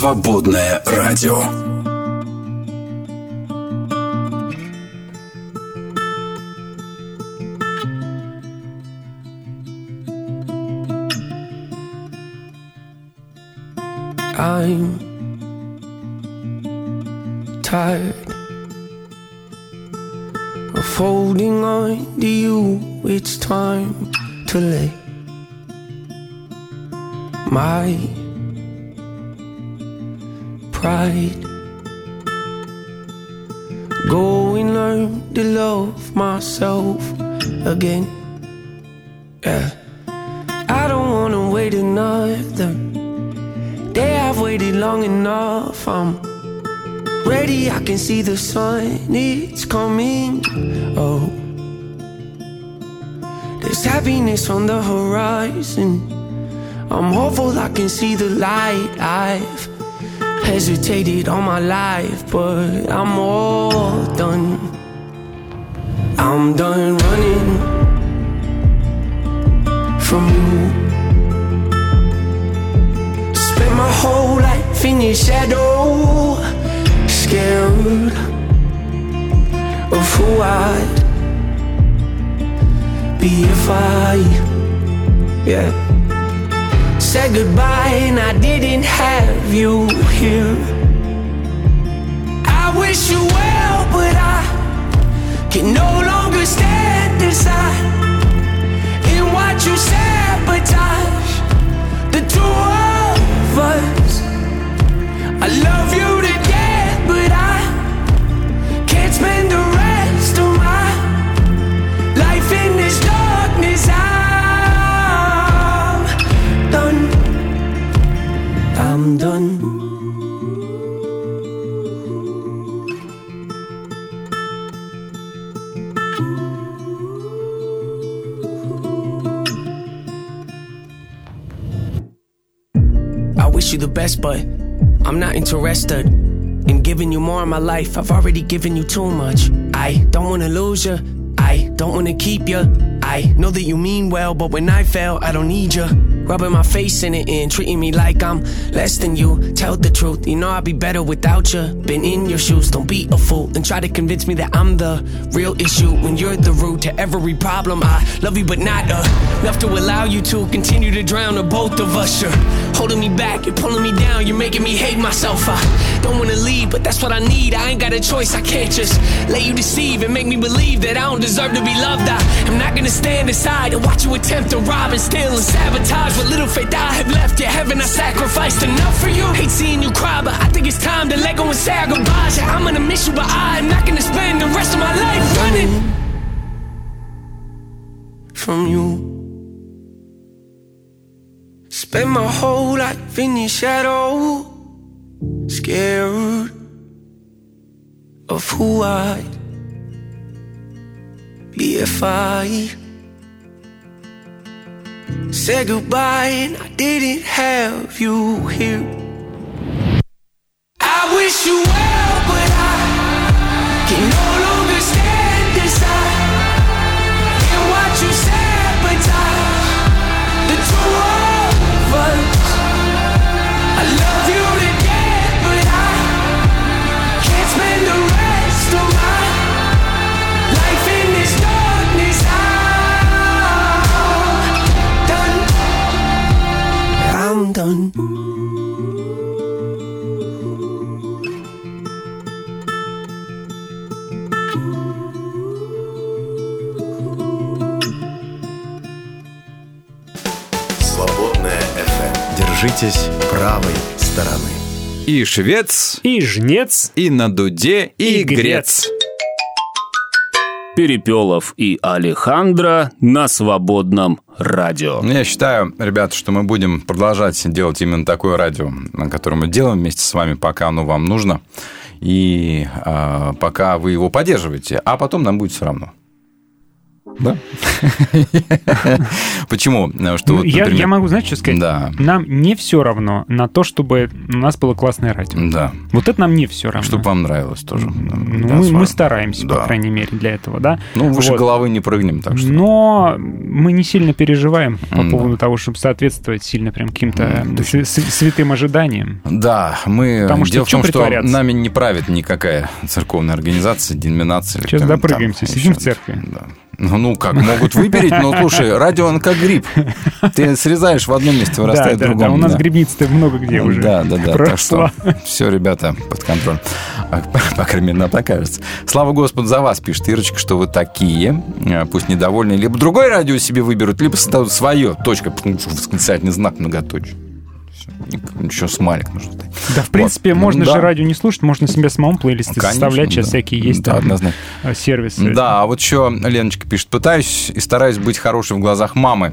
Свободное радио. I'm tired of holding on to you. It's time to let my pride go and learn to love myself again. Yeah, I don't wanna wait another day. I've waited long enough. I'm ready. I can see the sun. It's coming. Oh, there's happiness on the horizon. I'm hopeful I can see the light. I've hesitated all my life, but I'm all done. I'm done running from you. Spent my whole life in your shadow, scared of who I'd be if I, yeah said goodbye and I didn't have you here. I wish you well, but I can no longer stand aside and watch you sabotage the two of us. I love you to death, but I can't spend the wish you the best, but I'm not interested in giving you more of my life. I've already given you too much. I don't wanna lose you. I don't wanna keep you. I know that you mean well, but when I fail, I don't need you. Rubbing my face in it and treating me like I'm less than you. Tell the truth, you know I'd be better without you. Been in your shoes, don't be a fool and try to convince me that I'm the real issue when you're the root to every problem. I love you, but not uh, enough to allow you to continue to drown the both of us. You're holding me back, you're pulling me down, you're making me hate myself. I don't wanna leave, but that's what I need. I ain't got a choice, I can't just let you deceive and make me believe that I don't deserve to be loved. I am not gonna stand aside and watch you attempt to rob and steal and sabotage what little faith I have left. Yeah, haven't I sacrificed enough for you? Hate seeing you cry, but I think it's time to let go and say our goodbyes. Yeah, I'm gonna miss you, but I'm not gonna spend the rest of my life running from you. Spend my whole life in your shadow, scared of who I'd be if I said goodbye and I didn't have you here. Done. Свободная FM. Держитесь правой стороны. И швец, И жнец, и на дуде, и, И грец. грец. Перепелов и Алехандро на свободном радио. Я считаю, ребята, что мы будем продолжать делать именно такое радио, на котором мы делаем вместе с вами, пока оно вам нужно, и а, пока вы его поддерживаете, а потом нам будет все равно. Да? Почему? Что Ну, вот, я, например- я могу, знаете, что сказать? Да. Нам не все равно на то, чтобы у нас было классное радио. Да. Вот это нам не все равно. Чтобы вам нравилось тоже. Ну, Да, мы, мы стараемся, Да. по крайней мере, для этого, да. Ну, выше Вот. головы не прыгнем, так что. Но мы не сильно переживаем по М, поводу того, чтобы соответствовать сильно прям каким-то св- святым ожиданиям. Да, мы... Потому что Дело в том, что нами не правит никакая церковная организация, деноминация. или Сейчас допрыгаемся, там сидим в церкви. Да. Ну, ну, как, могут выпереть, но слушай, радио, он как гриб. Ты срезаешь в одном месте, Да, вырастает в да, другом. да, у нас да. грибниц-то много где уже. Да, да, да. Так что все, ребята, под контролем. А, По крайней мере, нам так кажется. Слава Господу за вас, пишет Ирочка, что вы такие. Э, Пусть недовольны. Либо другое радио себе выберут, либо создадут свое. Точка, восклицательный знак, многоточие. Всё. Еще смайлик нужно. Да, в принципе, Вот. можно Ну, же да. радио не слушать, можно себе самому плейлисты Конечно, составлять. Сейчас да. всякие есть Да, там однозначно. э, сервисы. Да, а вот еще Леночка пишет, пытаюсь и стараюсь быть хорошей в глазах мамы.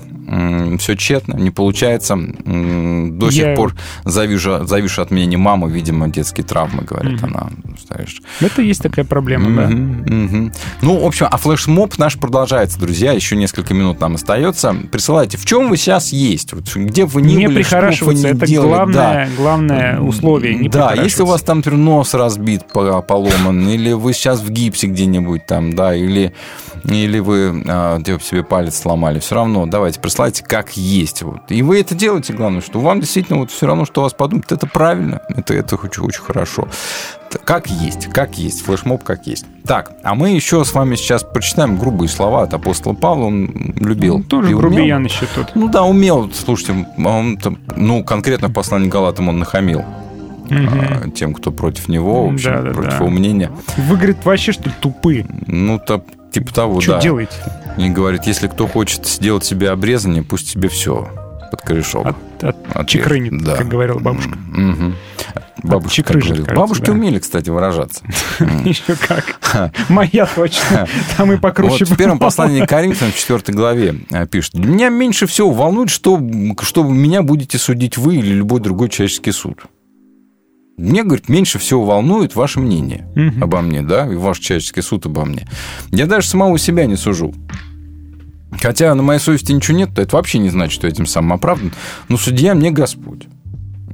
Все тщетно, не получается. До Я- сих пор завижу, завишу от меня не мама, видимо, детские травмы, говорит Мгм. она. Представляешь? Это есть такая проблема, да. Мгм, мгм. Ну, в общем, а флешмоб наш продолжается, друзья. Еще несколько минут нам остается. Присылайте, в чем вы сейчас есть? Вот где вы ни Не были, прихорашиваться, ни это делали. главное, Да. главное условие. Не да, если у вас там, например, нос разбит, по- поломан, или вы сейчас в гипсе где-нибудь там, да, или, или вы а, себе палец сломали, все равно давайте присылайте как есть. Вот. И вы это делаете, главное, что вам действительно вот все равно, что вас подумают, это правильно, это, это очень, очень хорошо. Как есть, как есть, флешмоб как есть. Так, а мы еще с вами сейчас прочитаем грубые слова от апостола Павла, он любил. Ну, тоже и умел. грубиян еще тут. Ну да, умел. Слушайте, он ну, конкретно в послании Галатам он нахамил а, тем, кто против него, в общем, Да-да-да. против его мнения. Вы, говорит, вообще, что ли, тупые? Ну, то, типа того, Что да. делаете? И говорит, если кто хочет сделать себе обрезание, пусть себе все под корешок. От, от Отрежет. чекрынит, Да. как говорила бабушка. Мгм. Бабушка чекрыжит, кажется, Бабушки да. умели, кстати, выражаться. Еще как. Моя точно. Там и покруче Вот в первом послании Коринфянам, в 4 главе, э, пишет, «Для меня меньше всего волнует, что, что меня будете судить вы или любой другой человеческий суд. Мне, говорит, меньше всего волнует ваше мнение обо мне, да, и ваш человеческий суд обо мне. Я даже самого себя не сужу. Хотя на моей совести ничего нет, то это вообще не значит, что я этим самым оправдан. Но судья мне Господь.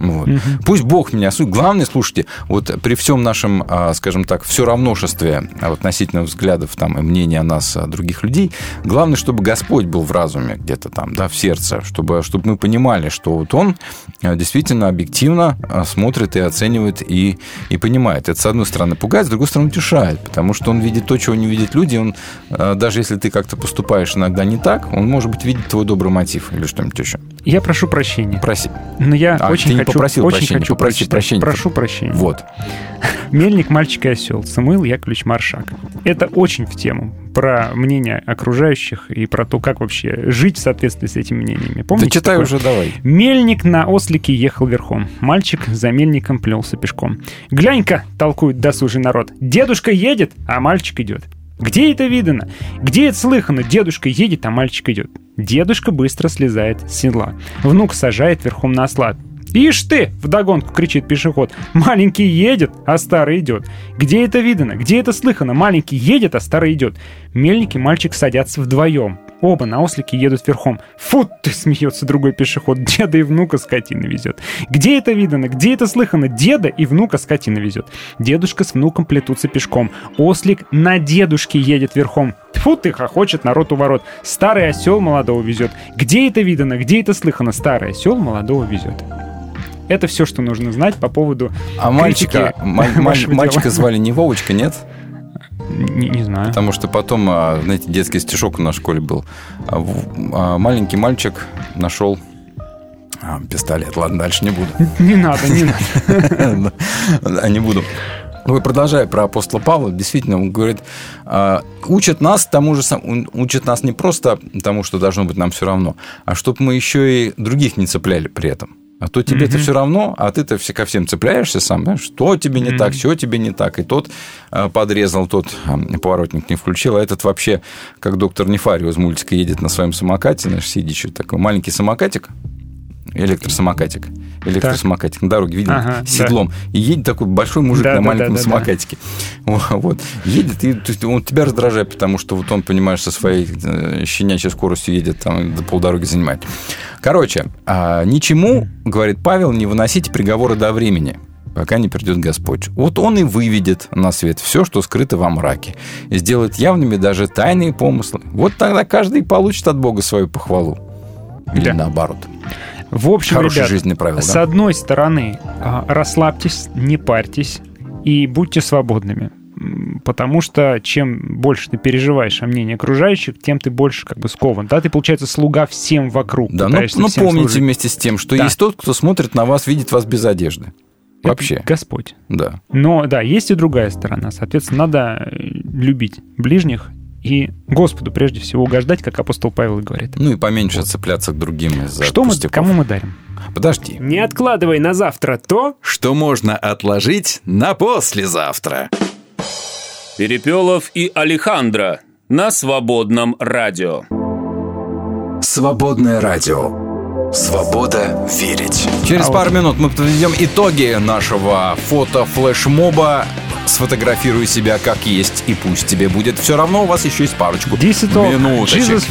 Вот. Пусть Бог меня судит. Главное, слушайте, вот при всем нашем, а, скажем так, все равношестве а, относительно взглядов там, и мнений о нас а, других людей, главное, чтобы Господь был в разуме где-то там, да, в сердце, чтобы, чтобы мы понимали, что вот Он действительно объективно смотрит и оценивает и, и понимает. Это, с одной стороны, пугает, с другой стороны, утешает, потому что Он видит то, чего не видят люди, Он, даже если ты как-то поступаешь иногда не так, Он, может быть, видит твой добрый мотив или что-нибудь еще. Я прошу прощения. Проси. Но я А, очень не хочу, попросил очень прощения, хочу попроси прочитать. прощения. Прошу прощения. Вот. Мельник, мальчик и осел. Самуил Яковлевич Маршак. Это очень в тему. Про мнение окружающих и про то, как вообще жить в соответствии с этими мнениями. Помните? Да читай такое? уже, давай. Мельник на ослике ехал верхом. Мальчик за мельником плелся пешком. «Глянь-ка!» — толкует досужий народ. «Дедушка едет, а мальчик идет». Где это видано? Где это слыхано? Дедушка едет, а мальчик идет. Дедушка быстро слезает с седла. Внук сажает верхом на осла. «Ишь ты!» — вдогонку кричит пешеход. «Маленький едет, а старый идет». Где это видано? Где это слыхано? Маленький едет, а старый идет. Мельник и мальчик садятся вдвоем. Оба на ослике едут верхом. «Фу ты!» — смеется другой пешеход. «Деда и внука скотина везет». Где это видано? Где это слыхано? Деда и внука скотина везет. Дедушка с внуком плетутся пешком. Ослик на дедушке едет верхом. Фу ты, хохочет народ у ворот. Старый осел молодого везет. Где это видано? Где это слыхано? Старый осел молодого везет. Это все, что нужно знать по поводу А мальчика, мальчика звали не Вовочка, нет? Не, не знаю. Потому что потом, а, знаете, детский стишок у нас в школе был. А, а, Маленький мальчик нашел А, пистолет. Ладно, дальше не буду. Не надо, не надо. Не буду. Вы продолжая про апостола Павла, действительно, он говорит, учат нас тому же самому, учат нас не просто тому, что должно быть нам все равно, а чтобы мы еще и других не цепляли при этом. А то тебе это все равно, а ты-то все ко всем цепляешься сам, что тебе не так, все тебе не так. И тот а, подрезал, тот а, поворотник не включил, а этот вообще, как доктор Нефарио из мультика, едет на своем самокате, знаешь, сидящий такой маленький самокатик, электросамокатик, электросамокатик на дороге, видел, Ага, седлом. И едет такой большой мужик Да, на да, маленьком да, да, да. самокатике. Вот. Едет, и то есть, он тебя раздражает, потому что вот он, понимаешь, со своей э, щенячьей скоростью едет, там до полдороги занимает. Короче, а, ничему, говорит Павел, не выносите приговоры до времени пока не придет Господь. Вот Он и выведет на свет все, что скрыто во мраке, и сделает явными даже тайные помыслы. Вот тогда каждый получит от Бога свою похвалу. Или Да. наоборот. В общем, Хорошие ребят, жизненные правила, с да? одной стороны, а, расслабьтесь, не парьтесь и будьте свободными. Потому что чем больше ты переживаешь о мнении окружающих, тем ты больше как бы скован. Да, ты, получается, слуга всем вокруг. Да, но, пытаешься но всем помните служить. вместе с тем, что Да. есть тот, кто смотрит на вас, видит вас без одежды. Это Вообще. Господь. Да. Но да, есть и другая сторона. Соответственно, надо э, любить ближних и Господу прежде всего угождать, как апостол Павел и говорит. Ну и поменьше цепляться к другим из-за Что мы, пустяков. кому мы дарим? Подожди. Не откладывай на завтра то, Что можно отложить на послезавтра. Перепелов и Алехандро на свободном радио. Свободное радио. Свобода верить. Через пару минут мы подведем итоги нашего фото-флешмоба. Сфотографируй себя как есть, и пусть тебе будет все равно, у вас еще есть парочку Digital минуточек. Jesus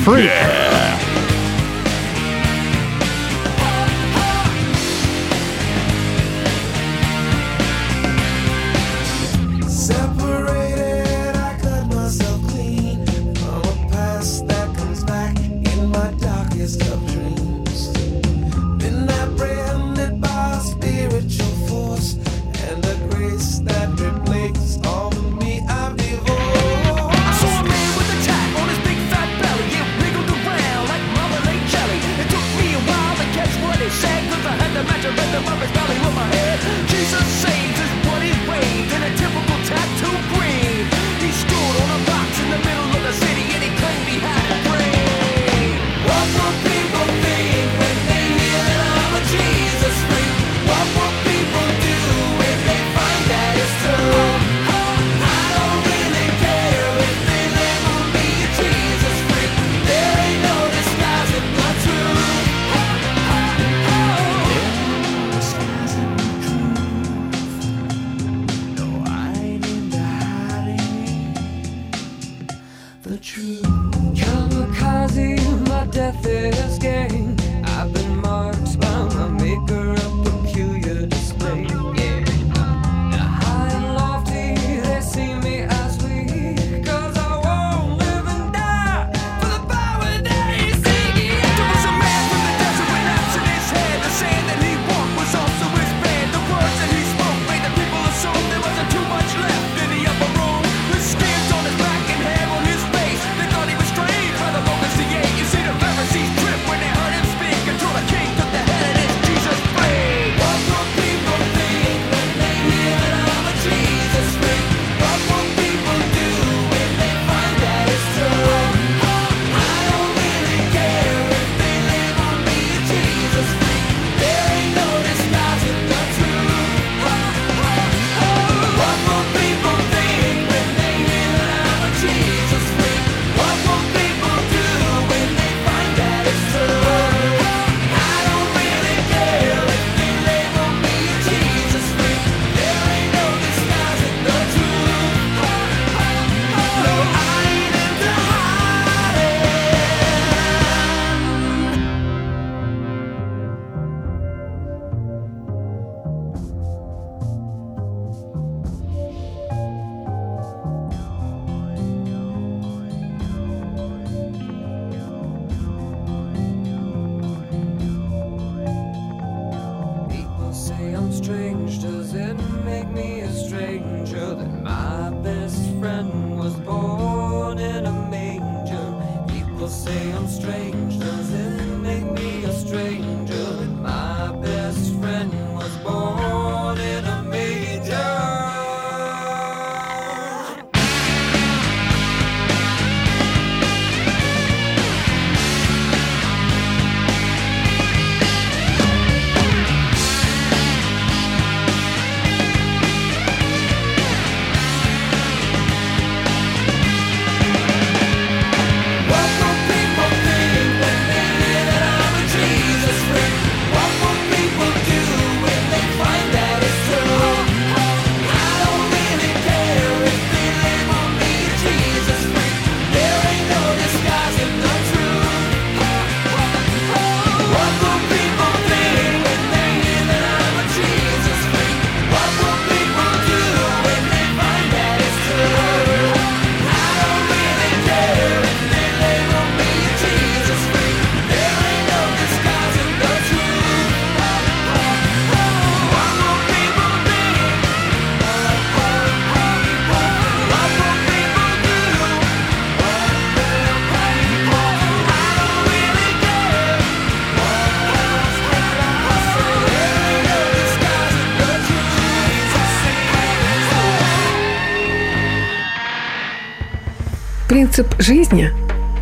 Принцип жизни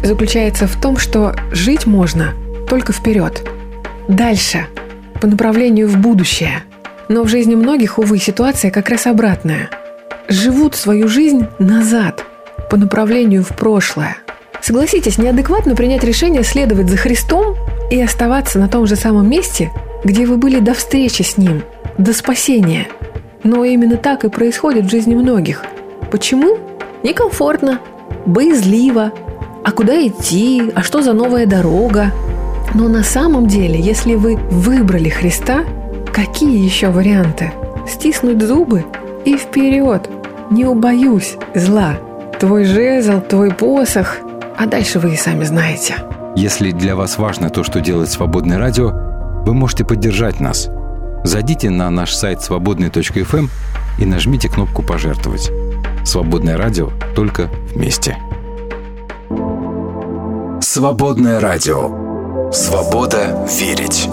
заключается в том, что жить можно только вперед. Дальше, по направлению в будущее. Но в жизни многих, увы, ситуация как раз обратная. Живут свою жизнь назад, по направлению в прошлое. Согласитесь, неадекватно принять решение следовать за Христом и оставаться на том же самом месте, где вы были до встречи с Ним, до спасения. Но именно так и происходит в жизни многих. Почему? Некомфортно, боязливо. А куда идти? А что за новая дорога? Но на самом деле, если вы выбрали Христа, какие еще варианты? Стиснуть зубы и вперед. Не убоюсь зла. Твой жезл, твой посох. А дальше вы и сами знаете. Если для вас важно то, что делает Свободное радио, вы можете поддержать нас. Зайдите на наш сайт свободный.фм и нажмите кнопку «Пожертвовать». Свободное радио только вместе. Свободное радио. Свобода верить.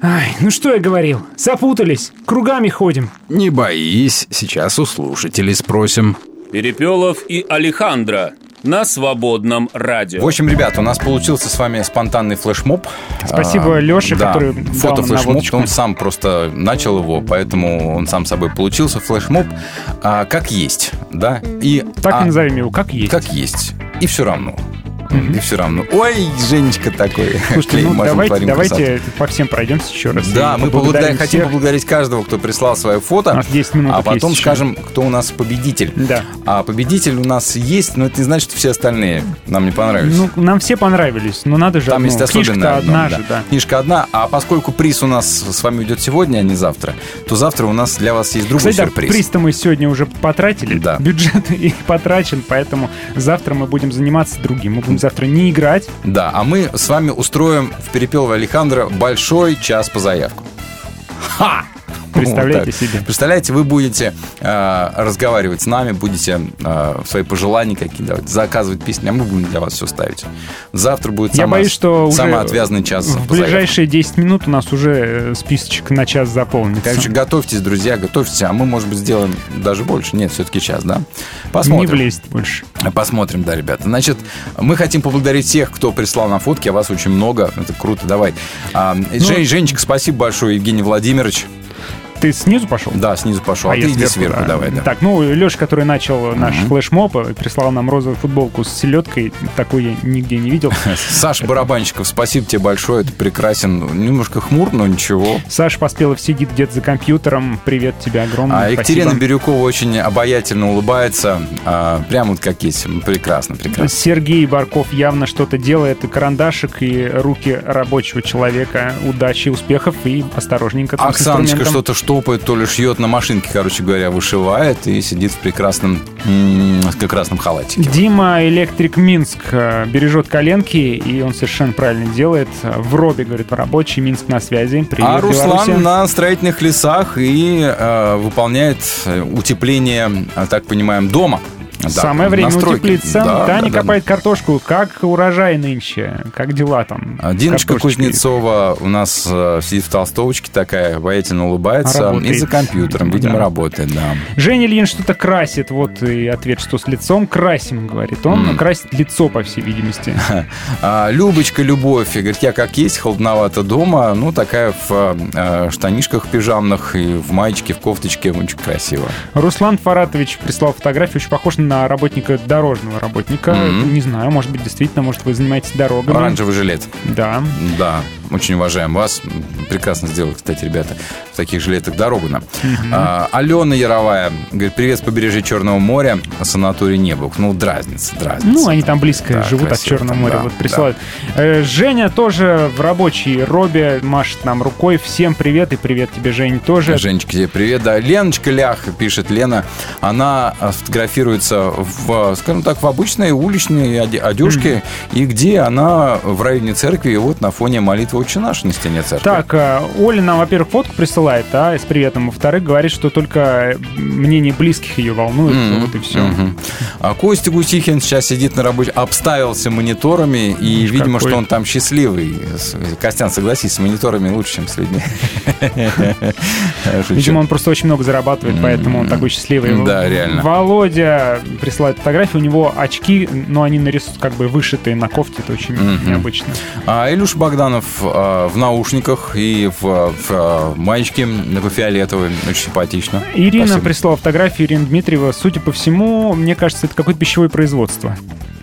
Ай, ну что я говорил? Запутались, кругами ходим. Не боись, сейчас у слушателей спросим. Перепелов и Алехандро на свободном радио. В общем, ребят, у нас получился с вами спонтанный флешмоб. Спасибо А, Лёше, да, который фото-флешмоб, наводочку. он сам просто начал его, поэтому он сам собой получился. Флешмоб а, как есть, да? И, Так а, и назовем его, как есть. Как есть. И все равно. И все равно. Ой, Женечка такой. Слушайте, ну давайте, давайте по всем пройдемся еще раз. Да, мы поблагодарим хотим поблагодарить каждого, кто прислал свое фото. У нас 10 минут а потом скажем, кто у нас победитель. Да. А победитель у нас есть, но это не значит, что все остальные нам не понравились. Ну, нам все понравились, но надо же Там одно. есть одно, одна да. же, да. Книжка одна, а поскольку приз у нас с вами уйдет сегодня, а не завтра, то завтра у нас для вас есть другой Кстати, да, сюрприз. приз-то мы сегодня уже потратили, Да. бюджет и потрачен, поэтому завтра мы будем заниматься другим. Мы будем завтра не играть, Да, а мы с вами устроим в Перепелово Алехандро большой час по заявкам. Ха! Представляете себе. Представляете, вы будете э, разговаривать с нами, будете э, свои пожелания какие давать, заказывать песни, а мы будем для вас все ставить. Завтра будет Я самая- боюсь, что самый отвязный час в ближайшие 10 минут у нас уже э, списочек на час заполнится. Короче, готовьтесь, друзья, готовьтесь, а мы, может быть, сделаем даже больше. Нет, все-таки час, да? Не Посмотрим. влезть больше. Посмотрим, да, ребята. Значит, мы хотим поблагодарить всех, кто прислал нам фотки, а вас очень много. Это круто, давай. А, Ну, Жень- Женечка, спасибо большое, Евгений Владимирович. Ты снизу пошел? Да, снизу пошел. А, я ты иди сверху, да. давай, да. Так, ну, Леша, который начал наш флешмоб, э, прислал нам розовую футболку с селедкой. Такой я нигде не видел. Саша Барабанщиков, спасибо тебе большое, это прекрасен. Немножко хмур, но ничего. Саша Поспелов сидит где-то за компьютером. Привет тебе огромное. А Екатерина. Бирюкова очень обаятельно улыбается. А, прямо вот как есть. Прекрасно, прекрасно. Сергей Барков явно что-то делает. И карандашик, и руки рабочего человека. Удачи, успехов и осторожненько Оксаночка что-то штопает, то ли шьет на машинке, короче говоря, вышивает и сидит в прекрасном, м, в красном халатике. Дима Электрик Минск э, бережет коленки, и он совершенно правильно делает. В робе, говорит, рабочий Минск на связи. Привет, а Руслан Белоруссия. на строительных лесах и э, выполняет э, утепление, э, так понимаем, дома. Да, Самое время настройки. утеплиться. Да, Таня да, да. копает картошку. Как урожай нынче? Как дела там? Диночка Картошечкой. Кузнецова у нас э, сидит в толстовочке такая, обаятельно улыбается Работает. и за компьютером, видимо, Да. работает, да. Женя Ильин что-то красит. Вот и ответ, что с лицом. Красим, говорит он. М. Красит лицо, по всей видимости. А, Любочка Любовь, говорит, я как есть, холодновато дома, ну, такая в э, штанишках пижамных и в маечке, в кофточке, очень красиво. Руслан Фаратович прислал фотографию, очень похож на работника, дорожного работника. Мгм. Не знаю, может быть, действительно, может, вы занимаетесь дорогами. Оранжевый жилет. Да. Да, очень уважаем вас. Прекрасно сделали, кстати, ребята, в таких жилетах дорогу нам. А, Алена Яровая говорит, привет с побережья Черного моря, санаторий Небук. Ну, дразнится, дразнится. Ну, они там близко Да, живут красиво от Черного там, моря. да, вот присылают. Э, Женя тоже в рабочей робе машет нам рукой. Всем привет и привет тебе, Жень, тоже. Женечка, тебе привет. Да, Леночка Лях, пишет Лена, она а, фотографируется в, скажем так, в обычной уличной оде- одежке, и где она в районе церкви, и вот на фоне молитвы молитва «Отче наш» на стене церкви. Так, э, Оля нам, во-первых, фотку присылает, да, с приветом. Во-вторых, говорит, что только мнение близких ее волнует. Мгм, Вот и все. мгм. А Костя Гусихин сейчас сидит на работе, обставился мониторами, и, видимо, какой. что он там счастливый. Костян, согласись, с мониторами лучше, чем с людьми. Видимо, он просто очень много зарабатывает, поэтому он такой счастливый. Да, реально. Володя присылает фотографию, у него очки, но они нарисуют как бы вышитые на кофте, это очень необычно. А Илюш Богданов а, в наушниках и в, в, а, маечке такой фиолетовый, очень симпатично. Ирина Спасибо. прислала фотографию Ирина Дмитриева. Судя по всему, мне кажется, это какое-то пищевое производство.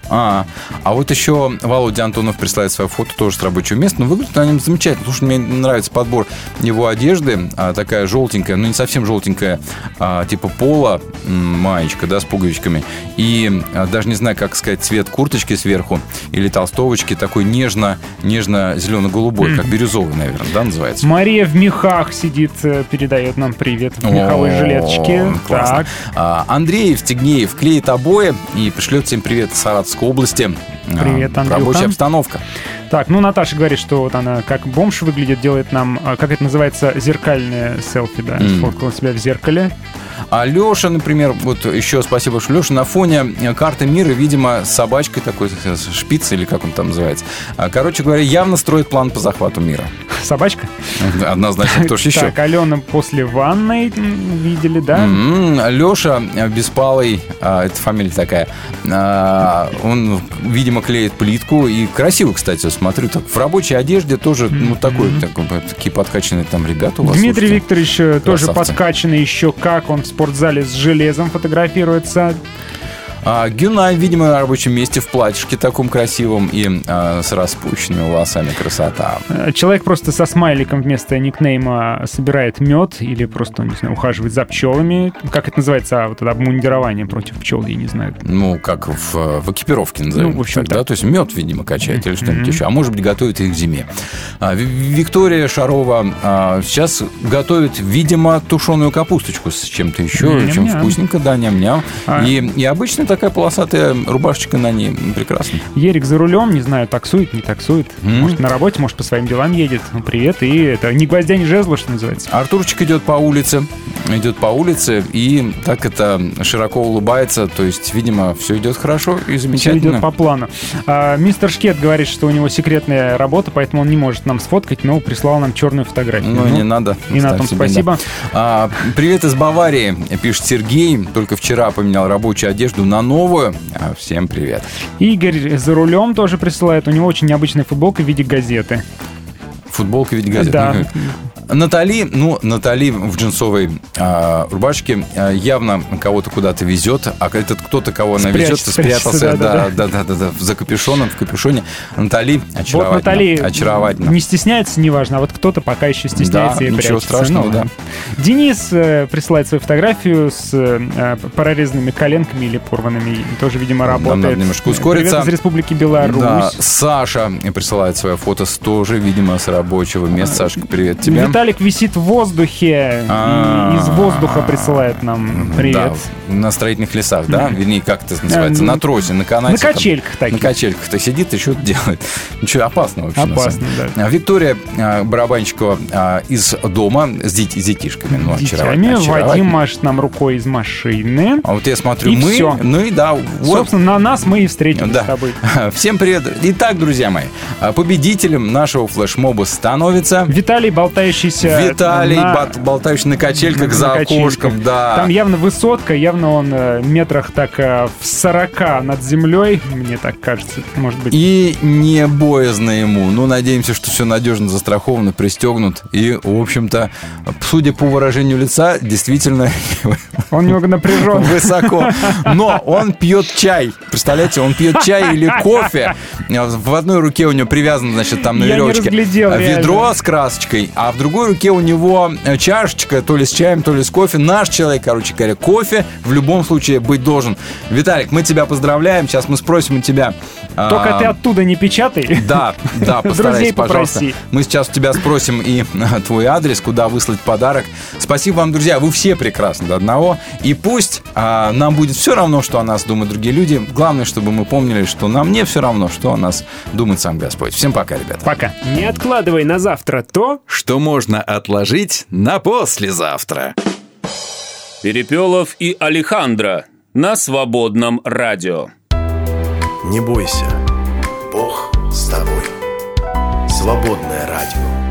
А, а вот еще Володя Антонов присылает свое фото тоже с рабочего места. Но выглядит на нем замечательно. Слушай, мне нравится подбор его одежды. А, такая желтенькая, ну не совсем желтенькая, а, типа пола маечка, да, с пуговичками. И а, даже не знаю, как сказать, цвет курточки сверху или толстовочки такой нежно, нежно-зелено-голубой, как бирюзовый, наверное, да, называется. Мария в мехах сидит, э, передает нам привет в меховой О, жилеточке. классно. Так. А, Андрей Евстигнеев клеит обои и пришлет всем привет из Саратовской области. А, Привет, Андрюха. Рабочая обстановка. Так, ну Наташа говорит, что вот она как бомж выглядит, делает нам, а, как это называется, зеркальное селфи, да, М. сфоткала себя в зеркале. А Леша, например, вот еще спасибо, что Леша на фоне э, карты мира, видимо, с собачкой такой, э, шпиц или как он там называется. А, Короче говоря, явно строит план по захвату мира. Собачка? Однозначно, кто ж еще? Так, Алена после ванной видели, да? Леша Беспалый, а, это фамилия такая, а, он, видимо, клеит плитку. И красиво, кстати, смотрю, так в рабочей одежде тоже, ну, такой, такой, такие подкачанные там ребята у вас. Дмитрий слушайте. Викторович э, тоже Красавцы. подкачанный еще как он в спортзале с железом фотографируется. А, Гюнай, видимо, на рабочем месте в платьишке таком красивом и а, с распущенными волосами. Красота. Человек просто со смайликом вместо никнейма собирает мед или просто, не знаю, ухаживает за пчелами. Как это называется? А, вот это обмундирование против пчел, я не знаю. Ну, как в, в экипировке назовем. Ну, в общем, так, да? То есть мед, видимо, качает или что-нибудь еще. А может быть, готовит их к зиме. А, Ви- Виктория Шарова а, сейчас готовит, видимо, тушеную капусточку с чем-то еще. Чем Ням-ням. вкусненько, да, ням-ням. А. И, и обычно такая полосатая рубашечка на ней. Прекрасно. Ерик за рулем, не знаю, таксует, не таксует. Может, на работе, может, по своим делам едет. Ну, привет. И это ни гвоздя, ни жезла, что называется. Артурчик идет по улице, идет по улице и так это широко улыбается. То есть, видимо, все идет хорошо и Все замечательно. идет по плану. А, мистер Шкет говорит, что у него секретная работа, поэтому он не может нам сфоткать, но прислал нам черную фотографию. Ну, не надо. И на том спасибо. да. А, привет из Баварии, пишет Сергей. Только вчера поменял рабочую одежду на новую. А, всем привет. Игорь за рулем тоже присылает. У него очень необычная футболка в виде газеты. Футболка ведь газет. Да. Натали, ну, Натали в джинсовой а, рубашке а, явно кого-то куда-то везет, а этот кто-то, кого она везет, спрятался, да, да, да, да, за капюшоном, в капюшоне. Натали Вот очаровательно. Натали очаровательно. не стесняется, неважно, а вот кто-то пока еще стесняется Да, и ничего прячется. страшного, Ну, да. Денис э, присылает свою фотографию с э, прорезанными коленками или порванными. Тоже, видимо, Нам работает. надо немножко ускориться. Привет из Республики Беларусь. Да, Саша присылает свое фото с тоже, видимо, с рабочего места. Сашка, привет тебе. Виталик висит в воздухе А. и из воздуха присылает нам привет. На строительных лесах, да? Вернее, как это называется? На тросе, на канате. на качельках таких. На качельках-то сидит и что-то делает. Ничего, опасно вообще. Опасно, да. А, Виктория а, Барабанщикова а, из дома с, дет- с детишками. Ну, очаровательно, Вадим машет нам рукой из машины. А вот я смотрю, мы, ну и да. Собственно, на нас мы и встретились Да. с тобой. Всем привет. Итак, друзья мои, а, победителем нашего флешмоба становится Виталий, болтающийся Виталий, на- бат- болтающий на качельках на за качельках. окошком, да. Там явно высотка, явно он э, метрах так э, в 40 над землей, мне так кажется, может быть. И не боязно ему. Ну, надеемся, что все надежно застраховано, пристегнут. И, в общем-то, судя по выражению лица, действительно Он немного напряжен. высоко. Но он пьет чай. Представляете, он пьет чай или кофе. В одной руке у него привязано, значит, там на Я не веревочке разглядел, ведро реально. с красочкой, а в другой другой руке у него э, чашечка, то ли с чаем, то ли с кофе. Наш человек, короче говоря, кофе в любом случае быть должен. Виталик, мы тебя поздравляем. Сейчас мы спросим у тебя... Только а, ты оттуда не печатай. Да, да, постарайся, Друзей пожалуйста. попроси. Мы сейчас у тебя спросим и а, твой адрес, куда выслать подарок. Спасибо вам, друзья, вы все прекрасны до одного. И пусть а, нам будет все равно, что о нас думают другие люди. Главное, чтобы мы помнили, что нам не все равно, что о нас думает сам Господь. Всем пока, ребята. Пока. Не откладывай на завтра то, Что можно отложить на послезавтра. Перепелов и Алехандро на свободном радио. Не бойся, Бог с тобой. Свободное радио.